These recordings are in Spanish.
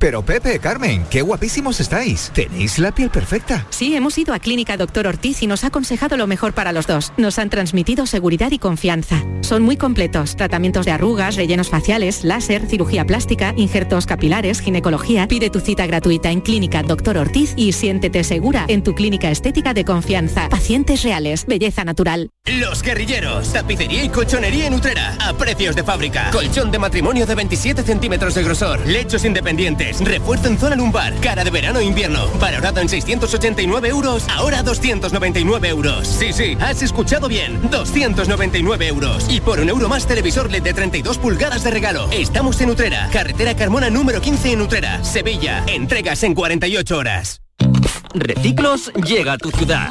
Pero Pepe, Carmen, qué guapísimos estáis. Tenéis la piel perfecta. Sí, hemos ido a Clínica Doctor Ortiz y nos ha aconsejado lo mejor para los dos. Nos han transmitido seguridad y confianza. Son muy completos. Tratamientos de arrugas, rellenos faciales, láser, cirugía plástica, injertos capilares, ginecología. Pide tu cita gratuita en Clínica Doctor Ortiz y siéntete segura en tu clínica estética de confianza. Pacientes reales, belleza natural. Los guerrilleros, tapicería y colchonería en Utrera, a precios de fábrica. Colchón de matrimonio de 27 centímetros de grosor, lechos independientes refuerzo en zona lumbar, cara de verano e invierno, valorado en 689 euros, ahora 299 euros. Sí, sí, has escuchado bien, 299 euros. Y por un euro más televisor LED de 32 pulgadas de regalo. Estamos en Utrera, carretera Carmona número 15 en Utrera, Sevilla. Entregas en 48 horas. Reciclos llega a tu ciudad.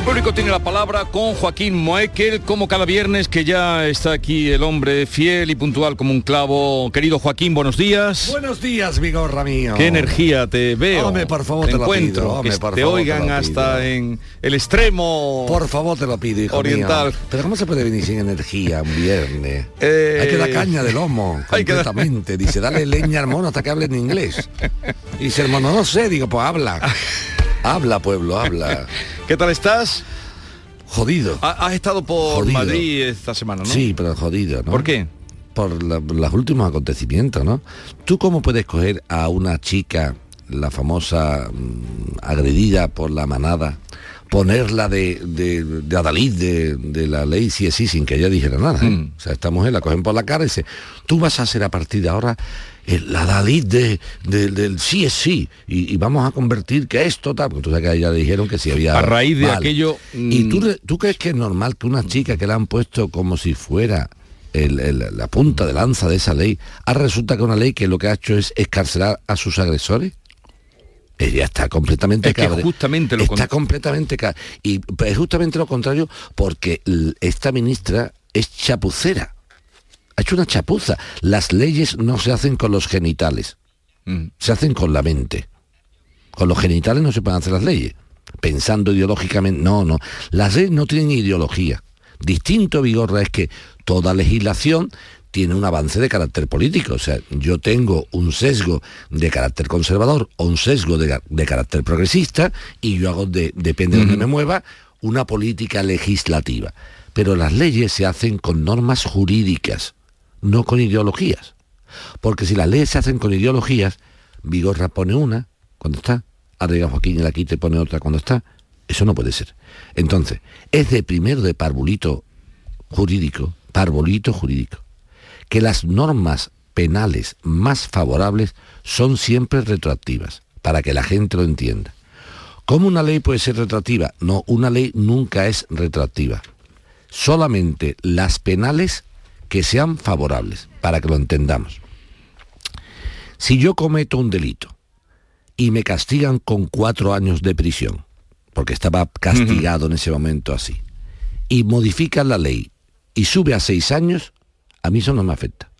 El público tiene la palabra con Joaquín Moekel, como cada viernes, que ya está aquí el hombre fiel y puntual como un clavo. Querido Joaquín, buenos días. Buenos días, Vigorra mío. Qué energía te veo. Hombre, por favor, te, encuentro. lo pido. Hombre, que por te favor, oigan te hasta en el extremo. Por favor, te lo pido, hijo Oriental. mío. Pero ¿cómo se puede venir sin energía un viernes? Eh, Hay que dar caña de lomo, hay que dar- completamente. Dice, dale leña al mono hasta que hable en inglés. Y dice el mono, no sé, digo, pues habla. Habla, pueblo, habla. ¿Qué tal estás? Jodido. Ha- Has estado por Jodido. Madrid esta semana, ¿no? Sí, pero jodido, ¿no? ¿Por qué? Por la- los últimos acontecimientos, ¿no? ¿Tú cómo puedes coger a una chica, la famosa mm, agredida por la manada, ponerla de, de, de adalid de, de la ley sí es sí sin que ella dijera nada? ¿eh? Mm. O sea, esta mujer la cogen por la cara y dice, tú vas a ser a partir de ahora el adalid de, de- del sí es sí y, y vamos a convertir que esto tal, porque tú sabes que a ella le dijeron que si había... A raíz de Vale. aquello, ¿Y mm, tú, tú crees que es normal que una chica que la han puesto como si fuera el- el- la punta de lanza de esa ley, ahora resulta que una ley que lo que ha hecho es escarcelar a sus agresores? Ella está completamente Es que justamente lo está completamente y es justamente lo contrario porque esta ministra es chapucera ha hecho una chapuza las leyes no se hacen con los genitales mm, se hacen con la mente. Con los genitales no se pueden hacer las leyes. Pensando ideológicamente, no, no. Las leyes no tienen ideología. Distinto, Vigorra, es que toda legislación tiene un avance de carácter político. O sea, yo tengo un sesgo de carácter conservador o un sesgo de, carácter progresista y yo hago, de, depende de donde me mueva, una política legislativa. Pero las leyes se hacen con normas jurídicas, no con ideologías. Porque si las leyes se hacen con ideologías, Vigorra pone una cuando está, arriba Joaquín y la quita y pone otra cuando está. Eso no puede ser. Entonces, es de primero de parvulito jurídico parbolito jurídico, que las normas penales más favorables son siempre retroactivas, para que la gente lo entienda. ¿Cómo una ley puede ser retroactiva? No, una ley nunca es retroactiva. Solamente las penales que sean favorables, para que lo entendamos. Si yo cometo un delito y me castigan con cuatro años de prisión, porque estaba castigado en ese momento así, y modifican la ley y sube a seis años, a mí eso no me afecta.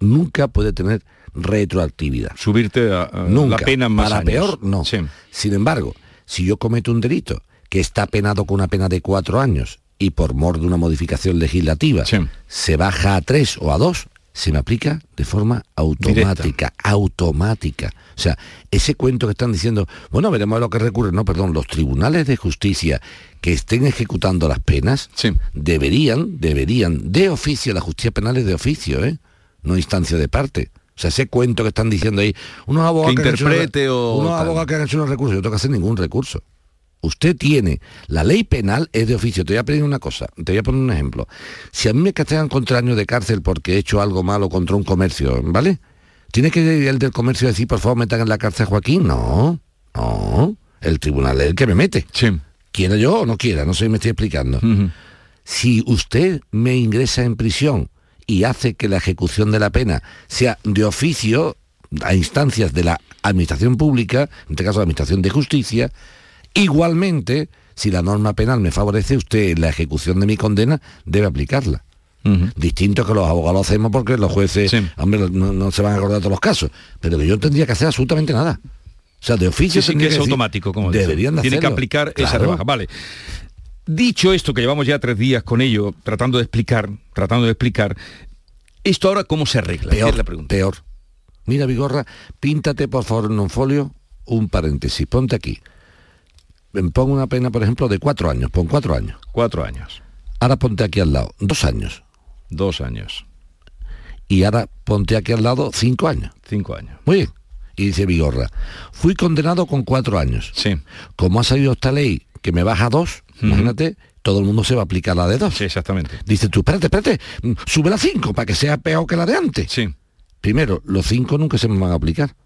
Nunca puede tener retroactividad. Subirte a, a Nunca. la pena más Para años. peor, no. Sí. Sin embargo, si yo cometo un delito que está penado con una pena de cuatro años y por mor de una modificación legislativa se baja a tres o a dos, se me aplica de forma automática, automática. O sea, ese cuento que están diciendo, bueno, veremos a lo que recurre, no, perdón, los tribunales de justicia que estén ejecutando las penas deberían, deberían, de oficio, la justicia penal es de oficio, ¿eh? no instancia de parte. O sea, ese cuento que están diciendo ahí, unos abogados Que han hecho interprete o unos abogados que han hecho unos recursos, yo no tengo que hacer ningún recurso. Usted tiene, la ley penal es de oficio. Te voy a pedir una cosa, te voy a poner un ejemplo. Si a mí me castigan contra años de cárcel porque he hecho algo malo contra un comercio, ¿vale? ¿Tiene que ir el del comercio a decir, por favor, metan en la cárcel a Joaquín? No, no. El tribunal es el que me mete. Quiera yo o no quiera, no sé si me estoy explicando. Si usted me ingresa en prisión y hace que la ejecución de la pena sea de oficio a instancias de la administración pública, en este caso la administración de justicia, igualmente, si la norma penal me favorece, usted en la ejecución de mi condena debe aplicarla. Distinto que los abogados hacemos porque los jueces, hombre, no, no se van a acordar todos los casos, pero que yo tendría que hacer absolutamente nada. O sea, de oficio Sí, sí, que es decir, automático, como deberían de Tiene que aplicar esa Claro. rebaja. Vale. Dicho esto, que llevamos ya tres días con ello, tratando de explicar, tratando de explicar, ¿esto ahora cómo se arregla? Esa Peor, es la pregunta. peor. Mira, Vigorra, píntate por favor en un folio un paréntesis. Ponte aquí. Pon una pena, por ejemplo, de cuatro años. Pon cuatro años. Cuatro años. Ahora ponte aquí al lado. Dos años. Dos años. Y ahora ponte aquí al lado cinco años. Cinco años. Muy bien. Y dice Vigorra, fui condenado con cuatro años. Sí. Como ha salido esta ley que me baja a dos, imagínate, todo el mundo se va a aplicar la de dos. Sí, exactamente. Dice tú, espérate, espérate, sube la cinco para que sea peor que la de antes. Sí. Primero, los cinco nunca se me van a aplicar,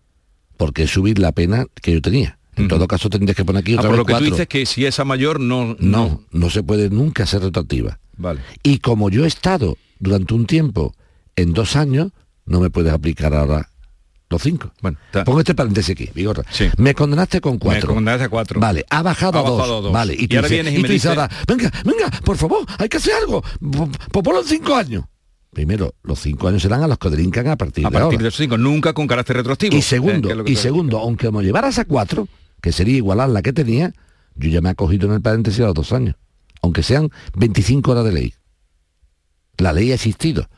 porque es subir la pena que yo tenía. En todo caso tendrías que poner aquí Ah, otra por vez lo que tú dices que si es a mayor no... No, no se puede nunca ser retroactiva. Vale. Y como yo he estado durante un tiempo en dos años, no me puedes aplicar ahora los cinco. Bueno, Pongo este paréntesis aquí, Vigorra. Me condenaste con cuatro. Me condenaste a cuatro. Vale, ha bajado, Ha a, dos. bajado a dos. Vale, y, Y tú ahora dices- vienes y y me tú dices ahora, venga, venga, por favor, hay que hacer algo. Pues ponlo en cinco años. Primero, los cinco años serán a los que delincan a partir A de partir ahora. de esos cinco, nunca con carácter retroactivo. Y segundo, y segundo, aunque me llevaras a cuatro, que sería igualar la que tenía, yo ya me he acogido en el paréntesis a los dos años. Aunque sean 25 horas de ley. La ley ha existido.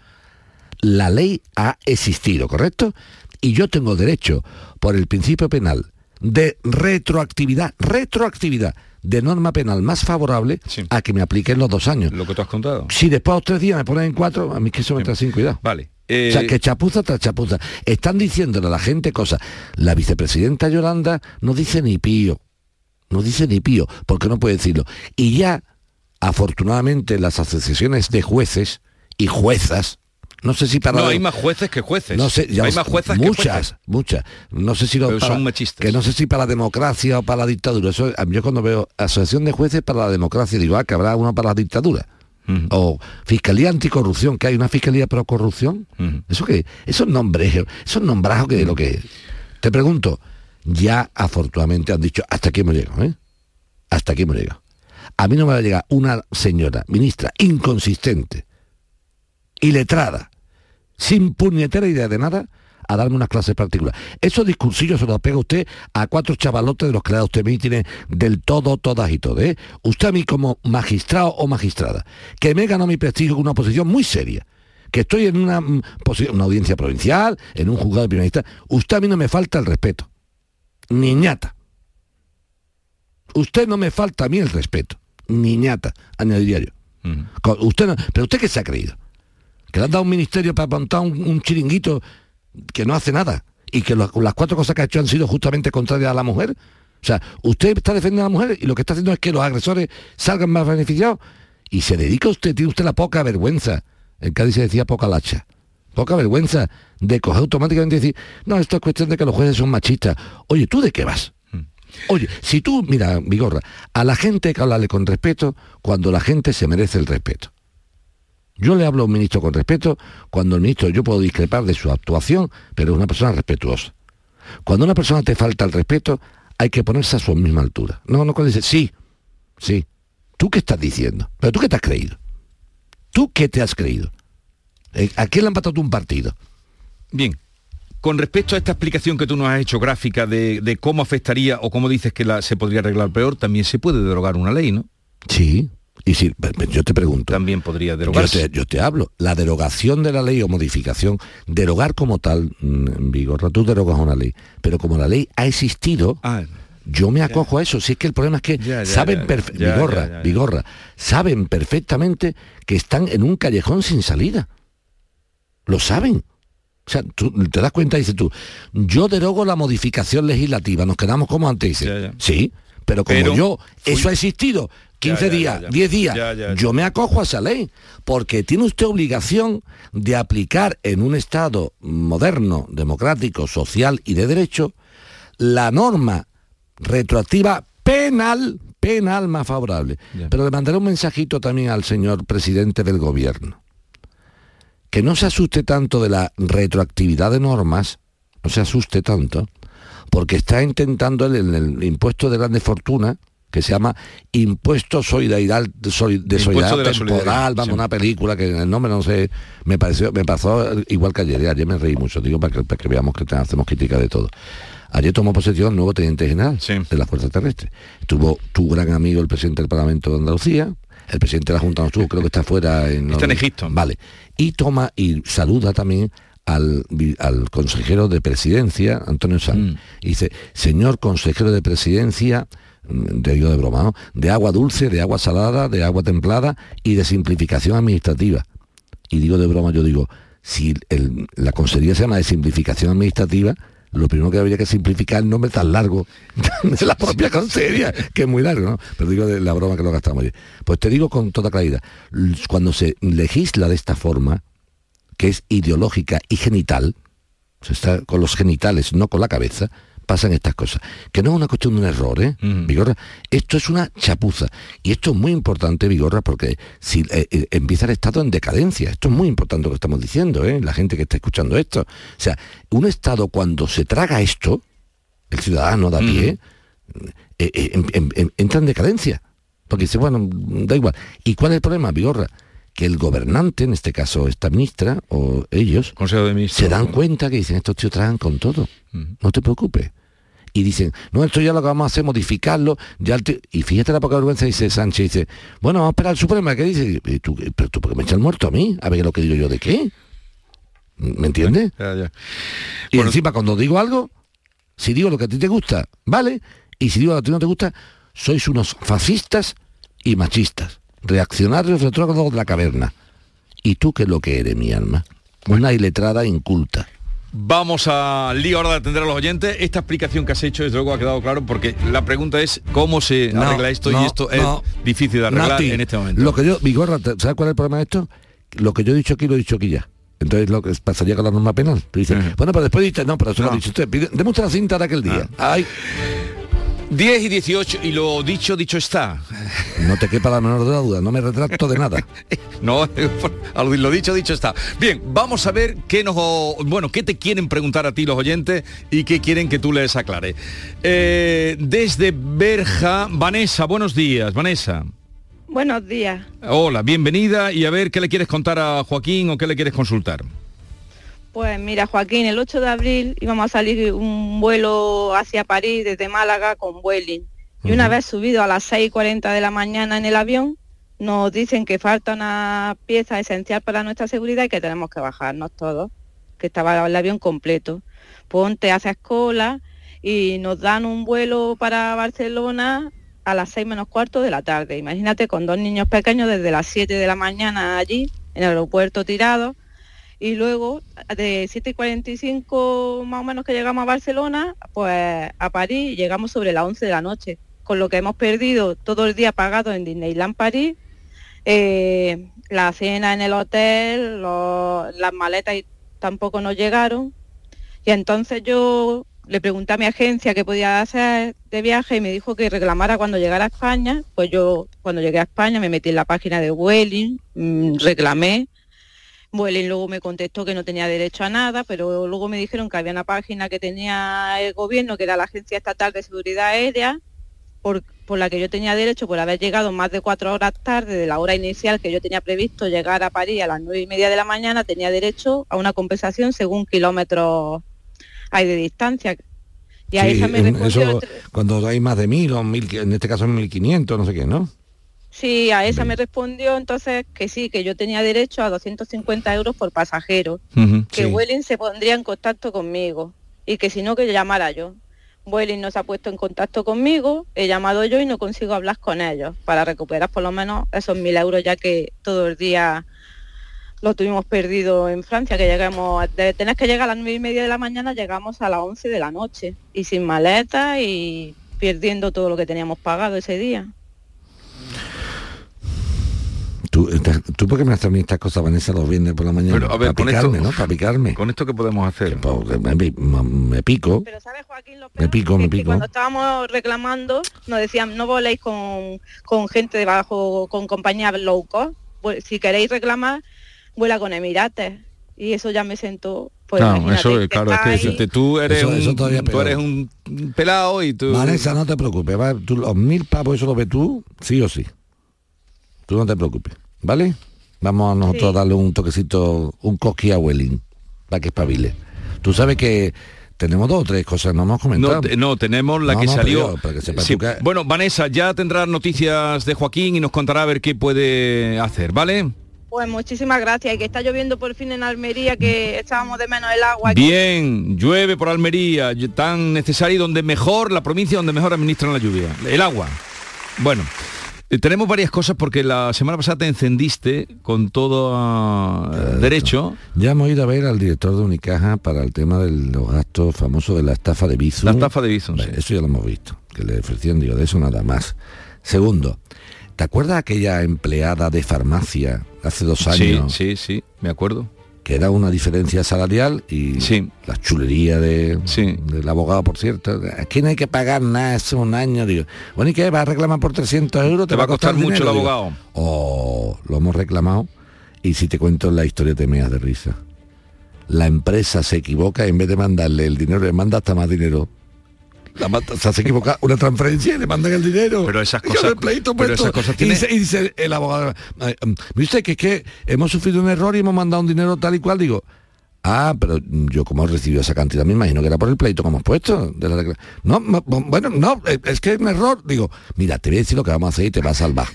La ley ha existido, ¿correcto? Y yo tengo derecho, por el principio penal, de retroactividad, retroactividad de norma penal más favorable a que me apliquen los dos años. Lo que tú has contado. Si después a los tres días me ponen en cuatro, a mí que eso me sin cuidado. Vale. O sea, Eh, que chapuza tras chapuza. Están diciéndole a la gente cosas. La vicepresidenta Yolanda no dice ni pío. No dice ni pío, porque no puede decirlo. Y ya, afortunadamente, las asociaciones de jueces y juezas, no sé si para... No, hay más jueces que jueces. No sé, ya hay más juezas muchas, que jueces. muchas. No sé si lo Pero para- son machistas. que no sé si para la democracia o para la dictadura. Eso, yo cuando veo asociación de jueces para la democracia digo, ah, que habrá una para la dictadura. O fiscalía anticorrupción, que hay una fiscalía pro corrupción. Eso que, esos nombres, esos nombrados que lo que. Te pregunto, ya afortunadamente han dicho, hasta aquí hemos llegado, ¿eh? Hasta aquí hemos llegado. A mí no me va a llegar una señora ministra inconsistente, iletrada, sin puñetera idea de nada, a darme unas clases particulares. Esos discursillos se los pega usted a cuatro chavalotes de los que le da usted mítines del todo, todas y todo. ¿eh? Usted a mí como magistrado o magistrada, que me ganó mi prestigio con una posición muy seria, que estoy en una, mm, una audiencia provincial, en un juzgado de primera instancia, usted a mí no me falta el respeto. Niñata. Usted no me falta a mí el respeto. Niñata, añadiría yo. Usted no- pero usted qué se ha creído? Que le han dado un ministerio para montar un, un chiringuito que no hace nada y que lo- las cuatro cosas que ha hecho han sido justamente contrarias a la mujer. O sea, usted está defendiendo a la mujer y lo que está haciendo es que los agresores salgan más beneficiados y se dedica usted, tiene usted la poca vergüenza En Cádiz se decía poca lacha. Poca vergüenza de coger automáticamente y decir, no, esto es cuestión de que los jueces son machistas. Oye, ¿tú de qué vas? Oye, si tú, mira, Vigorra, a la gente hay que hablarle con respeto cuando la gente se merece el respeto. Yo le hablo a un ministro con respeto cuando el ministro, yo puedo discrepar de su actuación, pero es una persona respetuosa. Cuando una persona te falta el respeto, hay que ponerse a su misma altura. No, no, cuando dice, sí, sí. ¿Tú qué estás diciendo? ¿Pero tú qué te has creído? ¿Tú qué te has creído? Eh, ¿A quién le han patado un partido? Bien, con respecto a esta explicación que tú nos has hecho gráfica de, de cómo afectaría o cómo dices que la, se podría arreglar peor, también se puede derogar una ley, ¿no? Sí, y si yo te pregunto. También podría derogarse. Yo te, yo te, hablo. La derogación de la ley o modificación, derogar como tal, en vigor, tú derogas una ley, pero como la ley ha existido, ah, yo me acojo ya. a eso. Si es que el problema es que ya, ya, saben, vigorra, vigorra, saben perfectamente que están en un callejón sin salida. Lo saben. O sea, tú te das cuenta, dices tú, yo derogo la modificación legislativa, nos quedamos como antes. Dice, sí, pero como pero yo, fui... eso ha existido 15 ya, días, ya, ya. 10 días, yo me acojo a esa ley, porque tiene usted obligación de aplicar en un Estado moderno, democrático, social y de derecho la norma retroactiva penal, penal más favorable. Pero le mandaré un mensajito también al señor presidente del gobierno. Que no se asuste tanto de la retroactividad de normas, no se asuste tanto, porque está intentando el, el, el impuesto de grandes fortunas, que se llama Impuesto Solidaridad, de Solidaridad de Temporal, vamos, sí. una película que el nombre no sé, me pareció, me pasó igual que ayer, ayer me reí mucho, digo para que, para que veamos que hacemos crítica de todo. Ayer tomó posesión el nuevo teniente general sí. de la Fuerza Terrestre. Tuvo tu gran amigo, el presidente del Parlamento de Andalucía, el presidente de la Junta no estuvo, creo que está fuera en... Está en Egipto. Vale. Y toma y saluda también al, al, consejero de presidencia, Antonio Sanz. Mm. Y dice, señor consejero de presidencia, de yo de broma, ¿no? de agua dulce, de agua salada, de agua templada y de simplificación administrativa. Y digo de broma, yo digo, si la consejería se llama de simplificación administrativa, lo primero que habría que simplificar el nombre tan largo de la propia consejería, que es muy largo, ¿no? Pero digo de la broma que lo gastamos ayer. Pues te digo con toda claridad, cuando se legisla de esta forma, que es ideológica y genital, se está con los genitales, no con la cabeza, pasan estas cosas. Que no es una cuestión de un error, ¿eh? Mm. Vigorra, esto es una chapuza. Y esto es muy importante, Vigorra, porque si eh, eh, empieza el Estado en decadencia, esto es muy importante lo que estamos diciendo, ¿eh? La gente que está escuchando esto. O sea, un Estado cuando se traga esto, el ciudadano da pie, mm. en, en, en, entra en decadencia. Porque dice, bueno, da igual. ¿Y cuál es el problema, Vigorra? que el gobernante, en este caso esta ministra o ellos, de se dan cuenta que dicen, estos tíos tragan con todo. Uh -huh. No te preocupes y dicen, no, esto ya lo que vamos a hacer, modificarlo, ya y fíjate la poca vergüenza, dice Sánchez, dice, bueno, vamos a esperar al Supremo, ¿qué dice? ¿Y tú, pero tú, ¿por qué me echas el muerto a mí? A ver lo que digo yo de qué. ¿Me entiendes? Ya, ya. Y bueno, encima, cuando digo algo, si digo lo que a ti te gusta, vale, y si digo lo que a ti no te gusta, sois unos fascistas y machistas, reaccionarios retrógrados de la caverna. ¿Y tú qué es lo que eres, mi alma? Una iletrada inculta. Vamos a lío ahora de atender a los oyentes. Esta explicación que has hecho, desde luego, ha quedado claro porque la pregunta es cómo se no, arregla esto no, y esto no, es difícil de arreglar Nati, en este momento. Lo que yo, Vigorra, ¿sabes cuál es el problema de esto? Lo que yo he dicho aquí lo he dicho aquí ya. Entonces lo que pasaría con la norma penal. Tú dices, uh -huh. bueno, pero después dices, no, pero eso lo ha dicho usted. Demuestra la cinta de aquel día. Ah. Ay. 10 y 18 y lo dicho, dicho está. No te quepa la menor de la duda, no me retracto de nada. no, lo dicho, dicho está. Bien, vamos a ver qué nos, bueno, qué te quieren preguntar a ti los oyentes y qué quieren que tú les aclare. Eh, desde Berja, Vanessa, buenos días, Vanessa. Buenos días. Hola, bienvenida y a ver qué le quieres contar a Joaquín o qué le quieres consultar. Pues mira, Joaquín, el 8 de abril íbamos a salir un vuelo hacia París desde Málaga con Vueling. Y uh -huh. una vez subido a las 6.40 de la mañana en el avión, nos dicen que falta una pieza esencial para nuestra seguridad y que tenemos que bajarnos todos, que estaba el avión completo. Ponte, haces cola y nos dan un vuelo para Barcelona a las 6 menos cuarto de la tarde. Imagínate con dos niños pequeños desde las 7 de la mañana allí, en el aeropuerto tirado y luego de 7.45 más o menos que llegamos a Barcelona, pues a París llegamos sobre las 11 de la noche, con lo que hemos perdido todo el día pagado en Disneyland París Eh, la cena en el hotel, las maletas tampoco nos llegaron. Y entonces yo le pregunté a mi agencia qué podía hacer de viaje y me dijo que reclamara cuando llegara a España. Pues yo cuando llegué a España me metí en la página de Vueling, mm, reclamé. Vueling luego me contestó que no tenía derecho a nada, pero luego me dijeron que había una página que tenía el gobierno, que era la Agencia Estatal de Seguridad Aérea, por, por la que yo tenía derecho por haber llegado más de cuatro horas tarde de la hora inicial que yo tenía previsto llegar a París a las nueve y media de la mañana, tenía derecho a una compensación según kilómetros hay de distancia. Y a Sí, esa me respondió, eso, cuando hay más de mil o mil, en este caso 1500, no sé qué, ¿no? Sí, a esa me respondió entonces que sí, que yo tenía derecho a 250 euros por pasajero, que sí. Vueling se pondría en contacto conmigo y que si no que llamara yo. Vueling no se ha puesto en contacto conmigo, he llamado yo y no consigo hablar con ellos para recuperar por lo menos esos mil euros ya que todo el día lo tuvimos perdido en Francia, que llegamos, de tener que llegar a las nueve y media de la mañana, llegamos a las 11 de la noche y sin maleta y perdiendo todo lo que teníamos pagado ese día. Tú, ¿Tú por qué me haces a mí estas cosas, Vanessa, los viernes por la mañana? Pero, a ver, Para con picarme, esto- ¿no? Para picarme. ¿Con esto qué podemos hacer? Pues, me, me- me pico. me pico, me que pico. cuando estábamos reclamando nos decían no voléis con, con gente debajo, con compañías low cost. Pues, si queréis reclamar, vuela con Emirates. Y eso ya me sentó. Pues, Claro, imagínate, eso es, que claro, es que decirte, tú eres, Eso- eso un, tú peor. eres un pelado y tú... Vanessa, no te preocupes, va, tú, los mil pavos eso lo ves tú, sí o sí. Tú no te preocupes, ¿vale? Vamos a nosotros Sí. a darle un toquecito, un cosqui a Welling, para que espabile. Tú sabes que tenemos dos o tres cosas, no hemos comentado. No, te- no, tenemos la No, que no, salió. yo, para que Sí, tú que- Bueno, Vanessa, ya tendrás noticias de Joaquín y nos contará a ver qué puede hacer, ¿vale? Pues muchísimas gracias. Y que está lloviendo por fin en Almería, que echábamos de menos el agua. aquí. Bien, llueve por Almería, tan necesario y donde mejor, la provincia donde mejor administran la lluvia, el agua. Bueno, eh, tenemos varias cosas porque la semana pasada te encendiste con todo ah, derecho. Ya hemos ido a ver al director de Unicaja para el tema de los gastos famosos de la estafa de Bizum. La estafa de Bizum, Eso ya lo hemos visto, que le ofrecían, digo, de eso nada más. Segundo, ¿te acuerdas aquella empleada de farmacia hace dos Sí, años? sí, sí, me acuerdo. Que era una diferencia salarial y la chulería de, del abogado, por cierto. Aquí no hay que pagar nada, es un año. Digo, bueno, ¿y qué? ¿Va a reclamar por 300 euros? Te va a costar mucho el dinero?". Digo, abogado. Oh, lo hemos reclamado y si te cuento la historia te meas de risa. La empresa se equivoca y en vez de mandarle el dinero le manda hasta más dinero. La se equivoca una transferencia y le mandan el dinero. Pero esas cosas- pleito pero esas cosas y, tiene- dice, y dice el abogado, "Ay, mm, viste que es que hemos sufrido un error y hemos mandado un dinero tal y cual, digo. Ah, pero yo como he recibido esa cantidad, me imagino que era por el pleito que hemos puesto. De la decla- no, no, bueno, no, eh, es que es un error. Digo, mira, te voy a decir lo que vamos a hacer y te va a salvar.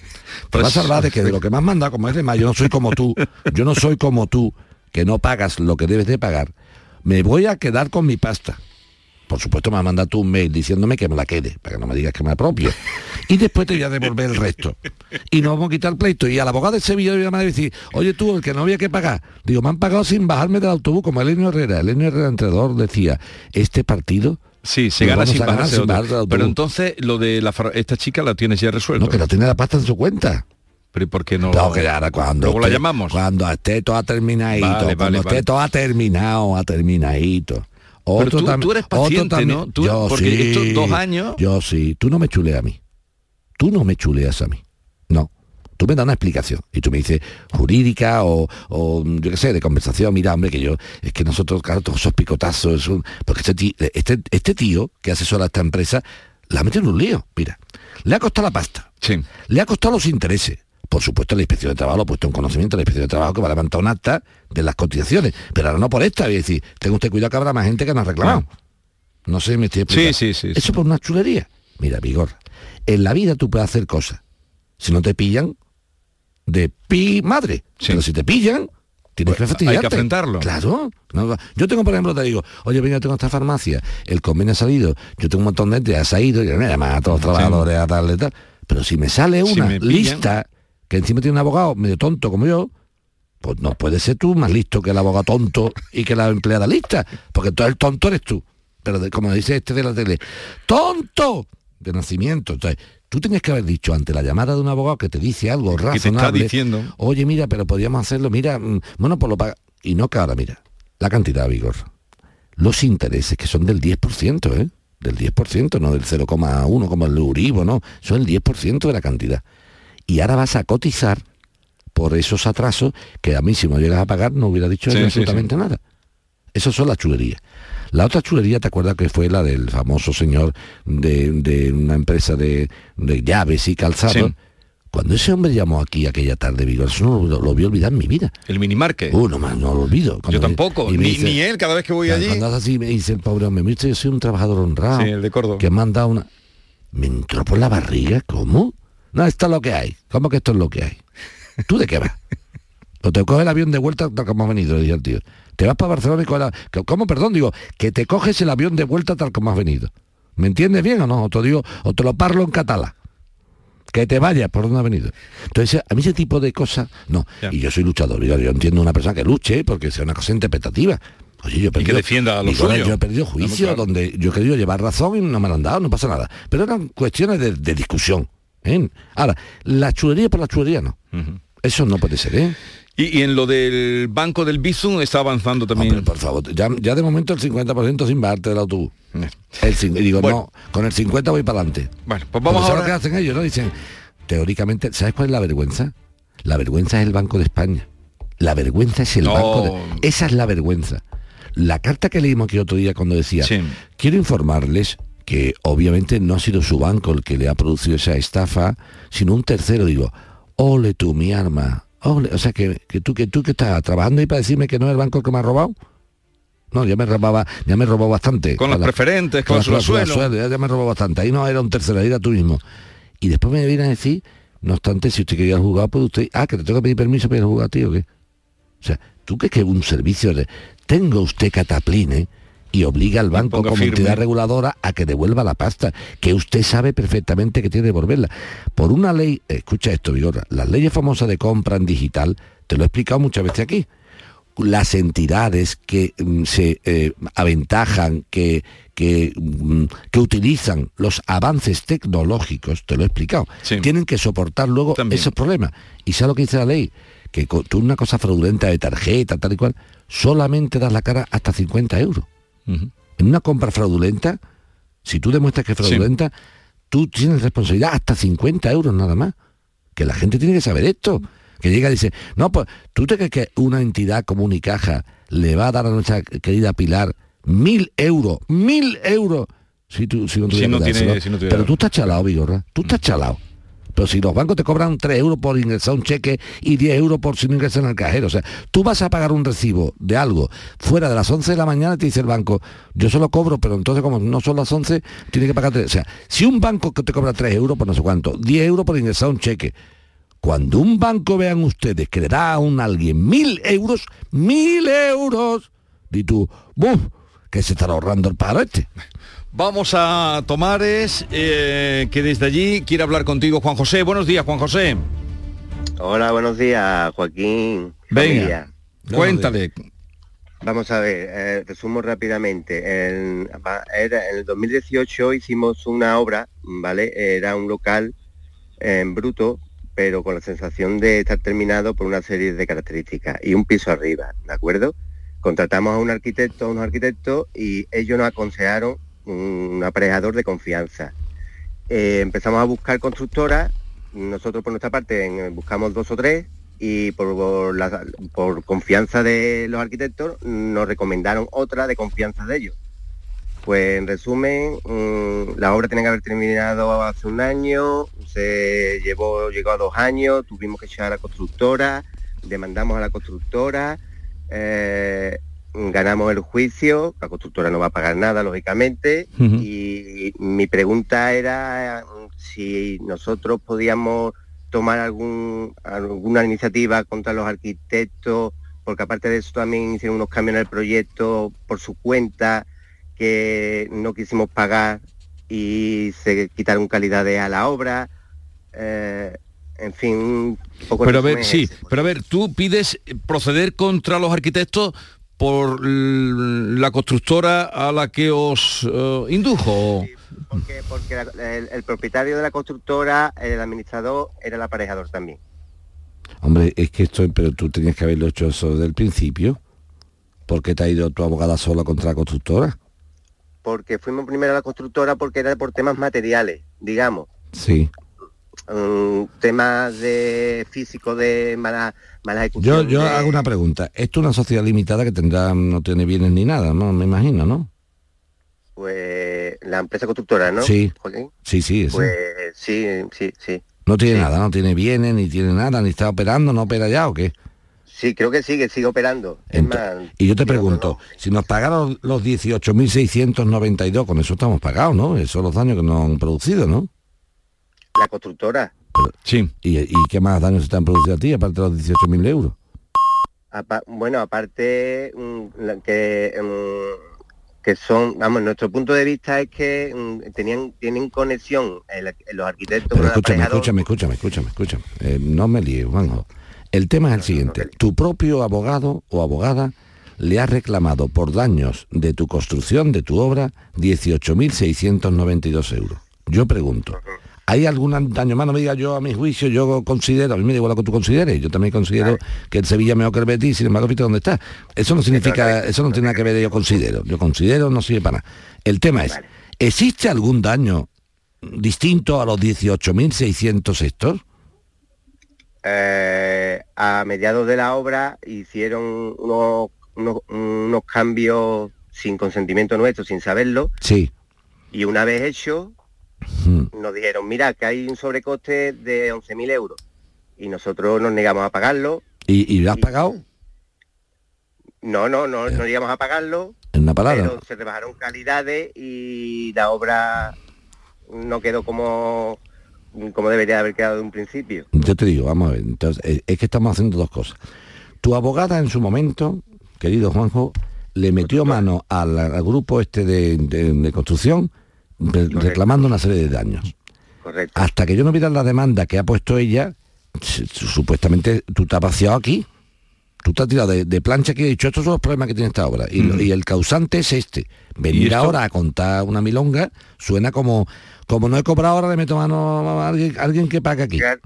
Te va a salvar de que de lo que me has mandado, como es de más, yo no soy como tú, yo no soy como tú, que no pagas lo que debes de pagar. Me voy a quedar con mi pasta. Por supuesto me ha mandado tú un mail diciéndome que me la quede, para que no me digas que me apropio. Y después te voy a devolver el resto. Y nos vamos a quitar el pleito. Y al abogado de Sevilla le voy a llamar y decir, oye tú, el que no había que pagar. Digo, me han pagado sin bajarme del autobús, como Elenio Herrera. Elenio Herrera, entrenador, decía, este partido... Sí, se gana sin bajarse sin autobús. Pero autobús". entonces lo de la esta chica la tienes ya resuelto. No, que no tiene la pasta en su cuenta. Pero ¿y por qué no? No, que ahora cuando Luego la llamamos. Cuando esté todo terminadito, Vale, cuando vale, esté todo terminado, a terminadito. Pero tú- eres otro paciente, también- ¿no? Tú- yo porque sí, estos dos años- Yo sí. Tú no me chuleas a mí. Tú no me chuleas a mí. No. Tú me das una explicación y tú me dices jurídica o, o, yo qué sé, de conversación. Mira, hombre, que yo, es que nosotros, claro, todos esos picotazos, es un- porque este tío, este, este tío que asesora a esta empresa, la metido en un lío. Mira, le ha costado la pasta. Sí. Le ha costado los intereses. Por supuesto, la inspección de trabajo lo ha puesto en conocimiento la inspección de trabajo que va a levantar un acta de las cotizaciones. Pero ahora no por esta, voy a decir, tenga usted cuidado que habrá más gente que nos ha reclamado. No sé, si me estoy explicando. Sí, sí, sí, Eso por una chulería. Mira, Vigor, en la vida tú puedes hacer cosas. Si no te pillan, de pi madre. Pero si te pillan, tienes Pues que hay que fastidiarte. afrontarlo. Claro. No, yo tengo, por ejemplo, te digo, oye, venga, tengo esta farmacia, el convenio ha salido, yo tengo un montón de gente, ha salido, y me llaman a todos los trabajadores a darle tal. Pero si me sale Si una me lista, que encima tiene un abogado medio tonto como yo, pues no puede ser tú más listo que el abogado tonto y que la empleada lista, porque todo el tonto eres tú. Pero de- como dice este de la tele, tonto de nacimiento. Entonces, tú tenías que haber dicho ante la llamada de un abogado que te dice algo Que te está razonable. diciendo. Oye, mira, pero podríamos hacerlo, mira, mm, bueno, pues lo paga. Y no que ahora, mira, la cantidad, Vigor. Los intereses que son del 10%, ¿eh? Del 10%, no del 0,1 como el Uribo, no. Son el 10% de la cantidad. Y ahora vas a cotizar por esos atrasos que a mí si no llegas a pagar no hubiera dicho Sí, sí, absolutamente nada. Esas son las chulerías. La otra chulería, ¿te acuerdas que fue la del famoso señor de, de una empresa de, de llaves y calzados? Sí. Cuando ese hombre llamó aquí aquella tarde, Vigor, eso no lo, lo voy a olvidar en mi vida. El minimarket. Uh, no, más, no lo olvido. Yo Cuando me- tampoco, me ni, dice- ni él cada vez que voy allí. Cuando así me dice el pobre hombre, usted, yo soy un trabajador honrado. Sí, el de Córdoba. Que me han dado una... Me entró por la barriga, ¿cómo? No, esto es lo que hay. ¿Cómo que esto es lo que hay? ¿Tú de qué vas? Pues te coges el avión de vuelta tal como has venido, dice el tío. Te vas para Barcelona y coges la... ¿Cómo? Perdón, digo, que te coges el avión de vuelta tal como has venido. ¿Me entiendes bien o no? O te, digo, o te lo parlo en catalán. Que te vayas por donde has venido. Entonces, a mí ese tipo de cosas, no. Y yo soy luchador, yo entiendo una persona que luche porque sea una cosa interpretativa. Oye, yo he Y que perdido- defienda lo digo, suyo. Yo he perdido juicio claro. donde yo he querido llevar razón y no me lo han dado, no pasa nada. Pero eran cuestiones de, de discusión. ¿Eh? Ahora, la chulería por la chulería no. Eso no puede ser, ¿eh? Y, y en lo del banco del Bizum está avanzando también. por favor, ya, ya de momento el 50% sin bajarte del autobús. El, cin- y digo, no, con el 50 voy para adelante. Bueno, pues vamos Porque ¿sabes ahora- lo que hacen ellos, ¿no? Dicen, teóricamente, ¿sabes cuál es la vergüenza? La vergüenza es el Banco de España. La vergüenza es el No. Banco de... Esa es la vergüenza. La carta que leímos aquí otro día cuando decía, quiero informarles que obviamente no ha sido su banco el que le ha producido esa estafa, sino un tercero, digo, ole tú, mi arma. Ole, o sea, que, que tú que tú que estás trabajando ahí para decirme que no es el banco el que me ha robado. No, ya me robaba, ya me robó bastante. Con las la- preferentes, con las cláusulas cláusulas suelo. suelo, ya, ya me robó bastante. Ahí no era un tercero, ahí era tú mismo. Y después me vienen a decir, no obstante, si usted quería jugar, pues usted, ah, que te tengo que pedir permiso para ir a jugar, tío, ¿qué? O sea, ¿tú crees que un servicio de, tengo usted catapline y obliga al banco como firme. entidad reguladora a que devuelva la pasta, que usted sabe perfectamente que tiene que devolverla? Por una ley, escucha esto, Vigorra, las leyes famosas de compra en digital, te lo he explicado muchas veces aquí, las entidades que mm, se eh, aventajan, que, que, mm, que utilizan los avances tecnológicos, te lo he explicado, tienen que soportar luego esos problemas. ¿Y sabes lo que dice la ley? Que con tú una cosa fraudulenta de tarjeta, tal y cual, solamente das la cara hasta 50 euros. En una compra fraudulenta, si tú demuestras que es fraudulenta, tú tienes responsabilidad hasta 50 euros nada más. Que la gente tiene que saber esto. Que llega y dice, no, pues tú te crees que una entidad como Unicaja le va a dar a nuestra querida Pilar mil euros, mil euros, si, tú, si no, Si no que tiene- dárselo. si no tuviera- Pero tú estás chalado, Vigorra, tú estás chalado. Pero si los bancos te cobran 3 euros por ingresar un cheque y 10 euros por si no ingresas en el cajero, o sea, tú vas a pagar un recibo de algo fuera de las 11 de la mañana y te dice el banco, yo solo cobro, pero entonces como no son las 11, tiene que pagar 3. O sea, si un banco que te cobra 3 euros por no sé cuánto, 10 euros por ingresar un cheque, cuando un banco vean ustedes que le da a un alguien mil euros, mil euros, di tú, ¡buf! que se estará ahorrando el paro este. Vamos a Tomares, eh, que desde allí quiere hablar contigo, Juan José. Buenos días, Juan José. Hola, buenos días, Joaquín. Venga, familia. cuéntale. Vamos a ver, eh, resumo rápidamente. En, en el 2018 hicimos una obra, ¿vale? Era un local en bruto, pero con la sensación de estar terminado por una serie de características y un piso arriba, ¿de acuerdo? Contratamos a un arquitecto, a unos arquitectos y ellos nos aconsejaron un aparejador de confianza. Eh, empezamos a buscar constructoras, nosotros por nuestra parte buscamos dos o tres y por, por la- por confianza de los arquitectos nos recomendaron otra de confianza de ellos. Pues en resumen, mm, la obra tenía que haber terminado hace un año, se llevó, llegó a dos años, tuvimos que echar a la constructora, demandamos a la constructora, eh, ganamos el juicio, la constructora no va a pagar nada, lógicamente, y mi pregunta era mm, si nosotros podíamos tomar algún, alguna iniciativa contra los arquitectos, porque aparte de eso también hicieron unos cambios en el proyecto por su cuenta que no quisimos pagar y se quitaron calidades a la obra. eh, en fin, un poco Pero a ver, sí, ese. pero a ver, tú pides proceder contra los arquitectos por la constructora a la que os eh, indujo. Porque, porque la- el, el propietario de la constructora, el administrador, era el aparejador también. Hombre, es que esto, pero tú tenías que haberlo hecho eso desde el principio. ¿Por qué te ha ido tu abogada sola contra la constructora? Porque fuimos primero a la constructora porque era por temas materiales, digamos. Sí. Mm, temas de físico de mala, mala ejecución. Yo, yo de- hago una pregunta. Esto es una sociedad limitada que tendrá, no tiene bienes ni nada, ¿no? Me imagino, ¿no? Pues la empresa constructora, ¿no? Sí. Joaquín? Sí, sí. Pues sí, sí, sí. No tiene nada, no tiene bienes, ni tiene nada, ni está operando, no opera ya o qué. Sí, creo que sí, que sigue operando. Es Ento- más, Y yo te pregunto, si nos pagaron los 18.692, con eso estamos pagados, ¿no? Esos son los daños que nos han producido, ¿no? La constructora, Sí. ¿Y, y qué más daños se te han producido a ti, aparte de los 18.000 euros? apa- bueno, aparte mm, que, mm, que son, vamos, nuestro punto de vista es que mm, tenían tienen conexión el- los arquitectos Pero con el escúchame, aparejador. escúchame, escúchame, escúchame, escúchame. Eh, no me líes, Juanjo. El tema es el siguiente. Tu propio abogado o abogada le ha reclamado por daños de tu construcción, de tu obra, 18.692 euros. Yo pregunto, ¿hay algún daño más? No me diga yo a mi juicio, yo considero, a mí me da igual lo que tú consideres, yo también considero que el Sevilla es mejor que el Betis, sin embargo, fíjate dónde está. Eso no significa, eso no tiene nada que ver yo considero. Yo considero, no sirve para nada. El tema es, ¿existe algún daño distinto a los 18.600 estos? Eh, a mediados de la obra hicieron unos, unos, unos cambios sin consentimiento nuestro, sin saberlo, Sí. y una vez hecho. Nos dijeron, mira, que hay un sobrecoste de 11.000 euros. Y nosotros nos negamos a pagarlo. ¿Y, y lo has pagado? No, no, no, no llegamos a pagarlo. En una palabra. Pero se rebajaron calidades y la obra no quedó como, como debería haber quedado de un principio. Yo te digo, vamos a ver, entonces, eh, es que estamos haciendo dos cosas. Tu abogada en su momento, querido Juanjo, le metió mano al, al grupo este de, de- de construcción re- reclamando una serie de daños. Correcto. Hasta que yo no viera la demanda que ha puesto ella, su- su- supuestamente tú te has vaciado aquí. Tú te has tirado de, de plancha que he dicho, estos son los problemas que tiene esta obra. Y, y el causante es este. Venir ahora a contar una milonga suena como, como no he cobrado ahora, le meto mano a alguien, alguien que pague aquí. Claro,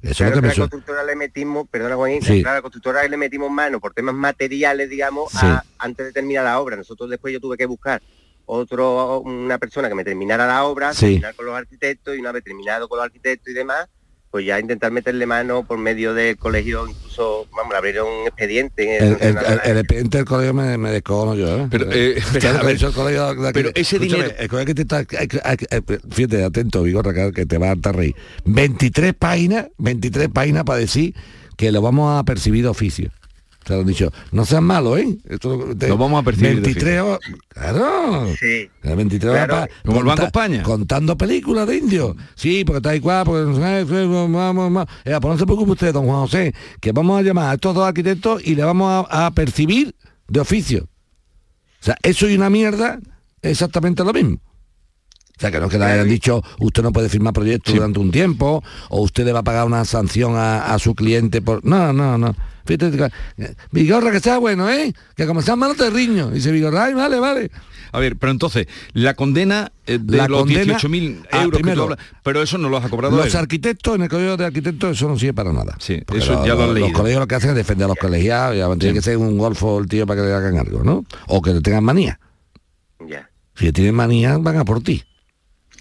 Eso es claro lo que que la constructora le metimos, perdona Juanín, Sí. claro, a la constructora le metimos mano por temas materiales, digamos, Sí. a- antes de terminar la obra. Nosotros después yo tuve que buscar otro, una persona que me terminara la obra, Sí. terminar con los arquitectos y una vez terminado con los arquitectos y demás, pues ya intentar meterle mano por medio del colegio, incluso, vamos, le abrieron un expediente en El, el, el, sancionador. el, el expediente del colegio me, me descono yo, ¿eh? Pero, eh, ¿Sabes pero, a ver, ha dicho el colegio de aquí? pero ese dinero- el colegio que te está... eh, fíjate, atento, Vigorra, que, que te va a hartar reír. 23 páginas, 23 páginas para decir que lo vamos a percibir de oficio. Te lo han dicho, no sean malos, ¿eh? Esto te- Lo vamos a percibir de 23 horas, claro. Sí. 23 horas Claro. pa- Como el Banco España. Contando películas de indios. Sí, porque está igual, porque no sé, vamos, vamos, vamos. Eh, pues no se preocupe usted, don Juan José, que vamos a llamar a estos dos arquitectos y le vamos a, a percibir de oficio. O sea, eso y una mierda es exactamente lo mismo. O sea, que no que le hayan dicho, usted no puede firmar proyectos durante un tiempo, o usted le va a pagar una sanción a, a su cliente por... No, no, no. Fíjate, que- Vigorra, que sea bueno, ¿eh? Que como sean malos te riño. Y dice Vigorra, ay, vale, vale. A ver, pero entonces, la condena eh, de La los condena- 18.000 Ah, euros que primero, tú hablas, pero eso no lo has cobrado Los él. arquitectos, en el colegio de arquitectos, eso no sirve para nada. Sí, eso los, ya lo han los- leído. Los colegios lo que hacen es defender a los colegiados, ya tiene que ser un golfo el tío para que le hagan algo, ¿no? O que le tengan manía. Ya. Si tienen manía, van a por ti.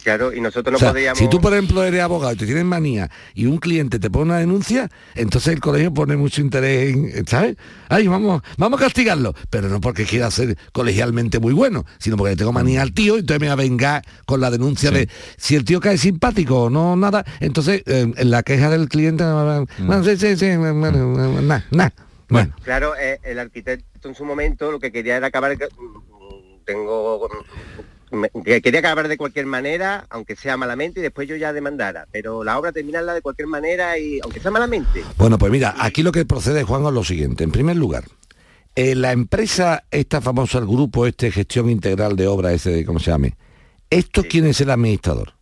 Claro, y nosotros no O sea, podíamos... si tú, por ejemplo, eres abogado y te tienen manía y un cliente te pone una denuncia, entonces el colegio pone mucho interés en, ¿sabes? Ay, vamos, vamos a castigarlo. Pero no porque quiera ser colegialmente muy bueno, sino porque le tengo manía al tío y entonces me va a vengar con la denuncia de si el tío cae simpático o no nada, entonces eh, en la queja del cliente, bueno, sí, sí, sí, bueno, nada, nada. Bueno, Claro, eh, el arquitecto en su momento lo que quería era acabar... mm, Tengo... me- quería acabar de cualquier manera, aunque sea malamente, y después yo ya demandara. Pero la obra terminarla de cualquier manera y aunque sea malamente. Bueno, pues mira, aquí lo que procede, Juan, es lo siguiente. En primer lugar, eh, la empresa, esta famosa, el grupo, este gestión integral de obra, ese, de- ¿cómo se llame? ¿Esto quién es el administrador?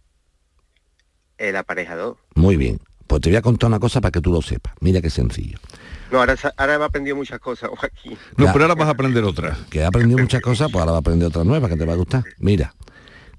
El aparejador. Muy bien. Pues te voy a contar una cosa para que tú lo sepas. Mira qué sencillo. No, ahora, ahora he aprendido muchas cosas, Joaquín. No, pero ahora vas a aprender otra. Que ha aprendido muchas cosas, pues ahora va a aprender otras nuevas que te va a gustar. Mira,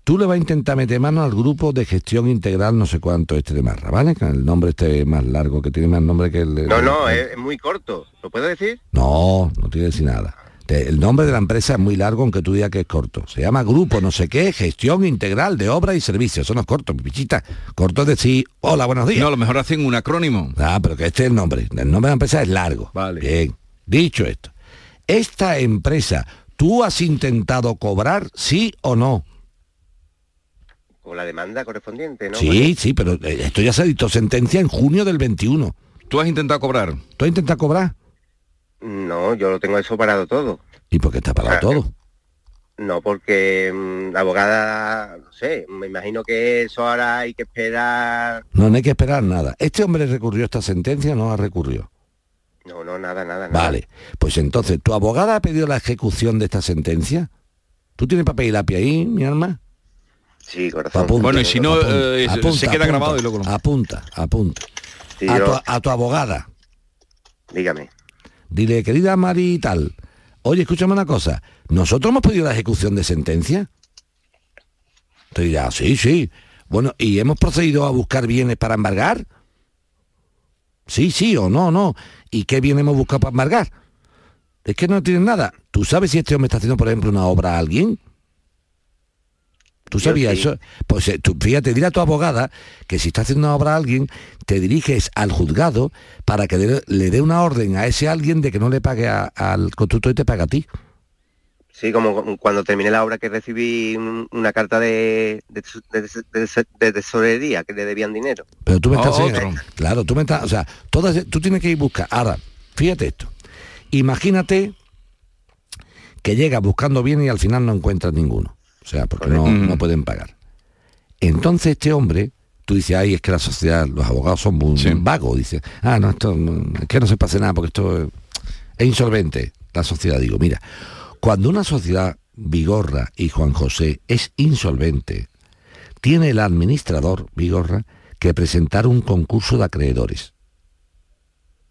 tú le vas a intentar meter mano al grupo de gestión integral no sé cuánto este de Marra, ¿vale? Con el nombre este más largo, que tiene más nombre que el... No, no, es, es muy corto. ¿Lo puedo decir? No, no tiene que decir nada. Te- El nombre de la empresa es muy largo, aunque tú digas que es corto. Se llama Grupo no sé qué, Gestión Integral de Obras y Servicios. Eso no es corto, pichita. Corto es decir, hola, buenos días. No, a lo mejor hacen un acrónimo. Ah, pero que este es el nombre. El nombre de la empresa es largo. Vale. Bien. Dicho esto, esta empresa, ¿tú has intentado cobrar, sí o no? Con la demanda correspondiente, ¿no? sí, sí, pero eh, esto ya se dictó sentencia en junio del 21. ¿Tú has intentado cobrar? ¿Tú has intentado cobrar? No, yo lo tengo eso parado todo. ¿Y por qué está parado todo? No, porque mm, la abogada, no sé, me imagino que eso ahora hay que esperar. No, no hay que esperar nada. ¿Este hombre recurrió a esta sentencia o no ha recurrido? No, no, nada, nada, nada. Vale, pues entonces, ¿tu abogada ha pedido la ejecución de esta sentencia? ¿Tú tienes papel y lápiz ahí, mi alma? Sí, corazón. Apunta, Bueno, y si no, apunta, eh, se- apunta, se queda apunta, grabado y luego lo- Apunta, apunta. Sí, a, yo- tu, a tu abogada, Dígame. Dile, querida Mari tal, oye, escúchame una cosa, ¿nosotros hemos pedido la ejecución de sentencia? Te dirá, sí, sí. Bueno, ¿y hemos procedido a buscar bienes para embargar? Sí, sí o no, no. ¿Y qué bien hemos buscado para embargar? Es que no tienen nada. ¿Tú sabes si este hombre está haciendo, por ejemplo, una obra a alguien? ¿Tú Yo sabías sí. eso? Pues eh, tú, fíjate, dile a tu abogada que si está haciendo una obra a alguien, te diriges al juzgado para que le, le dé una orden a ese alguien de que no le pague a- al constructor y te pague a ti. Sí, como cuando terminé la obra que recibí un- una carta de, de, de- tesorería que le debían dinero. Pero tú me estás... Oh, otro. Claro, tú me estás... O sea, todas, tú tienes que ir buscar. Ahora, fíjate esto. Imagínate que llegas buscando bien y al final no encuentras ninguno. O sea, porque no, no pueden pagar. Entonces este hombre, tú dices, ay, es que la sociedad, los abogados son muy Sí. vagos. Dice, ah, no, esto es que no se pase nada porque esto es, insolvente. La sociedad, digo, mira, cuando una sociedad Vigorra y Juan José es insolvente, tiene el administrador Vigorra que presentar un concurso de acreedores.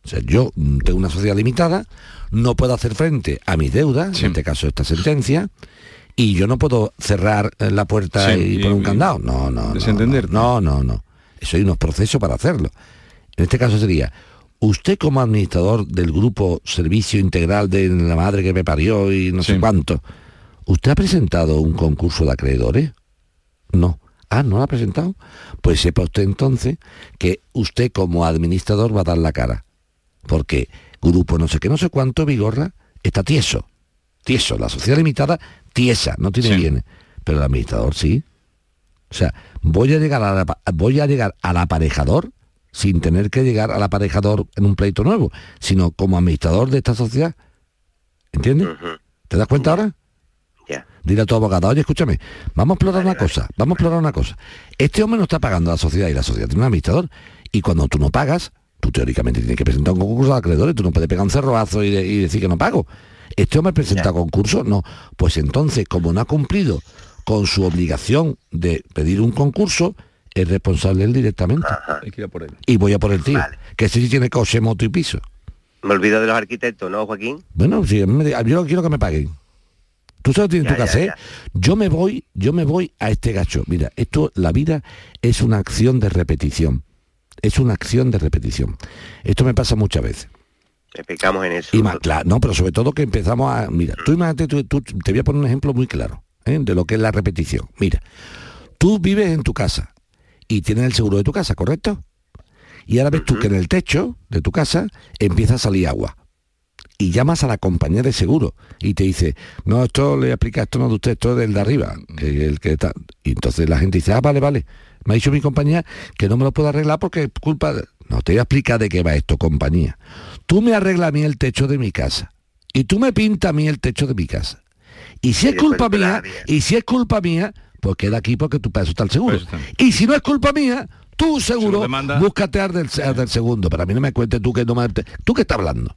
O sea, yo tengo una sociedad limitada, no puedo hacer frente a mis deudas, en este caso esta sentencia, y yo no puedo cerrar eh, la puerta Sí, y, y- poner un y candado. No, no, no. desentenderte. No, no, no. Eso hay unos procesos para hacerlo. En este caso sería, usted como administrador del grupo Servicio Integral de la Madre que me parió y no sé cuánto, ¿usted ha presentado un concurso de acreedores? No. Ah, ¿no lo ha presentado? Pues sepa usted entonces que usted como administrador va a dar la cara. Porque grupo no sé qué, no sé cuánto, Vigorra, está tieso. Tieso. La sociedad limitada, tiesa, no tiene Sí. bienes. Pero el administrador sí. O sea, voy a llegar a la- voy a llegar al aparejador sin tener que llegar al aparejador en un pleito nuevo, sino como administrador de esta sociedad. ¿Entiendes? ¿Te das cuenta ahora? Ya. Dile a tu abogado, oye, escúchame, vamos a explorar una cosa, vamos a explorar una cosa. Este hombre no está pagando a la sociedad y la sociedad tiene un administrador. Y cuando tú no pagas, tú teóricamente tienes que presentar un concurso de acreedores, tú no puedes pegar un cerroazo y, de- y decir que no pago. Este hombre presenta concurso, no. Pues entonces, como no ha cumplido con su obligación de pedir un concurso, es responsable él directamente. Hay que ir a por él. Y voy a por el tío, que ese sí tiene coche, moto y piso. Me olvido de los arquitectos, ¿no, Joaquín? Bueno, di- yo quiero que me paguen. ¿Tú sabes lo que tienes Ya, tú que ya, hacer? ya. Yo me voy, yo me voy a este gacho. Mira, esto, la vida es una acción de repetición. Es una acción de repetición. Esto me pasa muchas veces. Explicamos en eso. Y más, claro, no, pero sobre todo que empezamos a. Mira, tú imagínate, tú, tú- te voy a poner un ejemplo muy claro ¿eh? de lo que es la repetición. Mira, tú vives en tu casa y tienes el seguro de tu casa, ¿correcto? Y ahora ves tú que en el techo de tu casa empieza a salir agua. Y llamas a la compañía de seguro y te dice, no, esto le aplica esto no de usted, esto es del de arriba, que el que está. Y entonces la gente dice, ah, vale, vale. Me ha dicho mi compañía que no me lo puedo arreglar porque es culpa de... No, te voy a explicar de qué va esto, compañía. Tú me arreglas a mí el techo de mi casa. Y tú me pintas a mí el techo de mi casa. Y si es culpa mía, y si es culpa mía, pues queda aquí porque tú para eso está el seguro. Y si no es culpa mía, tú seguro, búscate al del, al del segundo. Pero a mí no me cuentes tú que no me... ¿Tú qué estás hablando?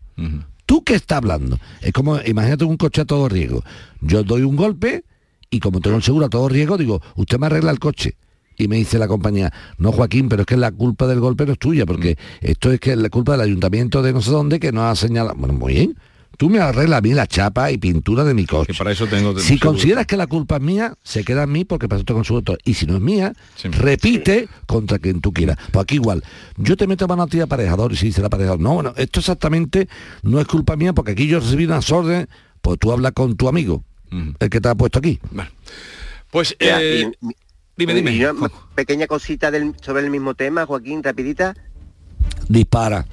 ¿Tú qué estás hablando? Es como, imagínate un coche a todo riesgo. Yo doy un golpe y como tengo el seguro a todo riesgo, digo, usted me arregla el coche. Y me dice la compañía, no Joaquín, pero es que la culpa del golpe no es tuya, porque esto es que es la culpa del ayuntamiento de no sé dónde que no ha señalado. Bueno, muy bien. Tú me arreglas a mí la chapa y pintura de mi coche. para eso tengo si seguro. consideras que la culpa es mía, se queda en mí porque para eso tengo su Y si no es mía, repite contra quien tú quieras. Pues aquí igual. Yo te meto mano a ti aparejador y si dice el aparejador, no, bueno, esto exactamente no es culpa mía porque aquí yo recibí unas órdenes, pues tú hablas con tu amigo, el que te ha puesto aquí. Pues Ya, eh, y- dime, dime. y pequeña cosita del- sobre el mismo tema, Joaquín, rapidita. Dispara.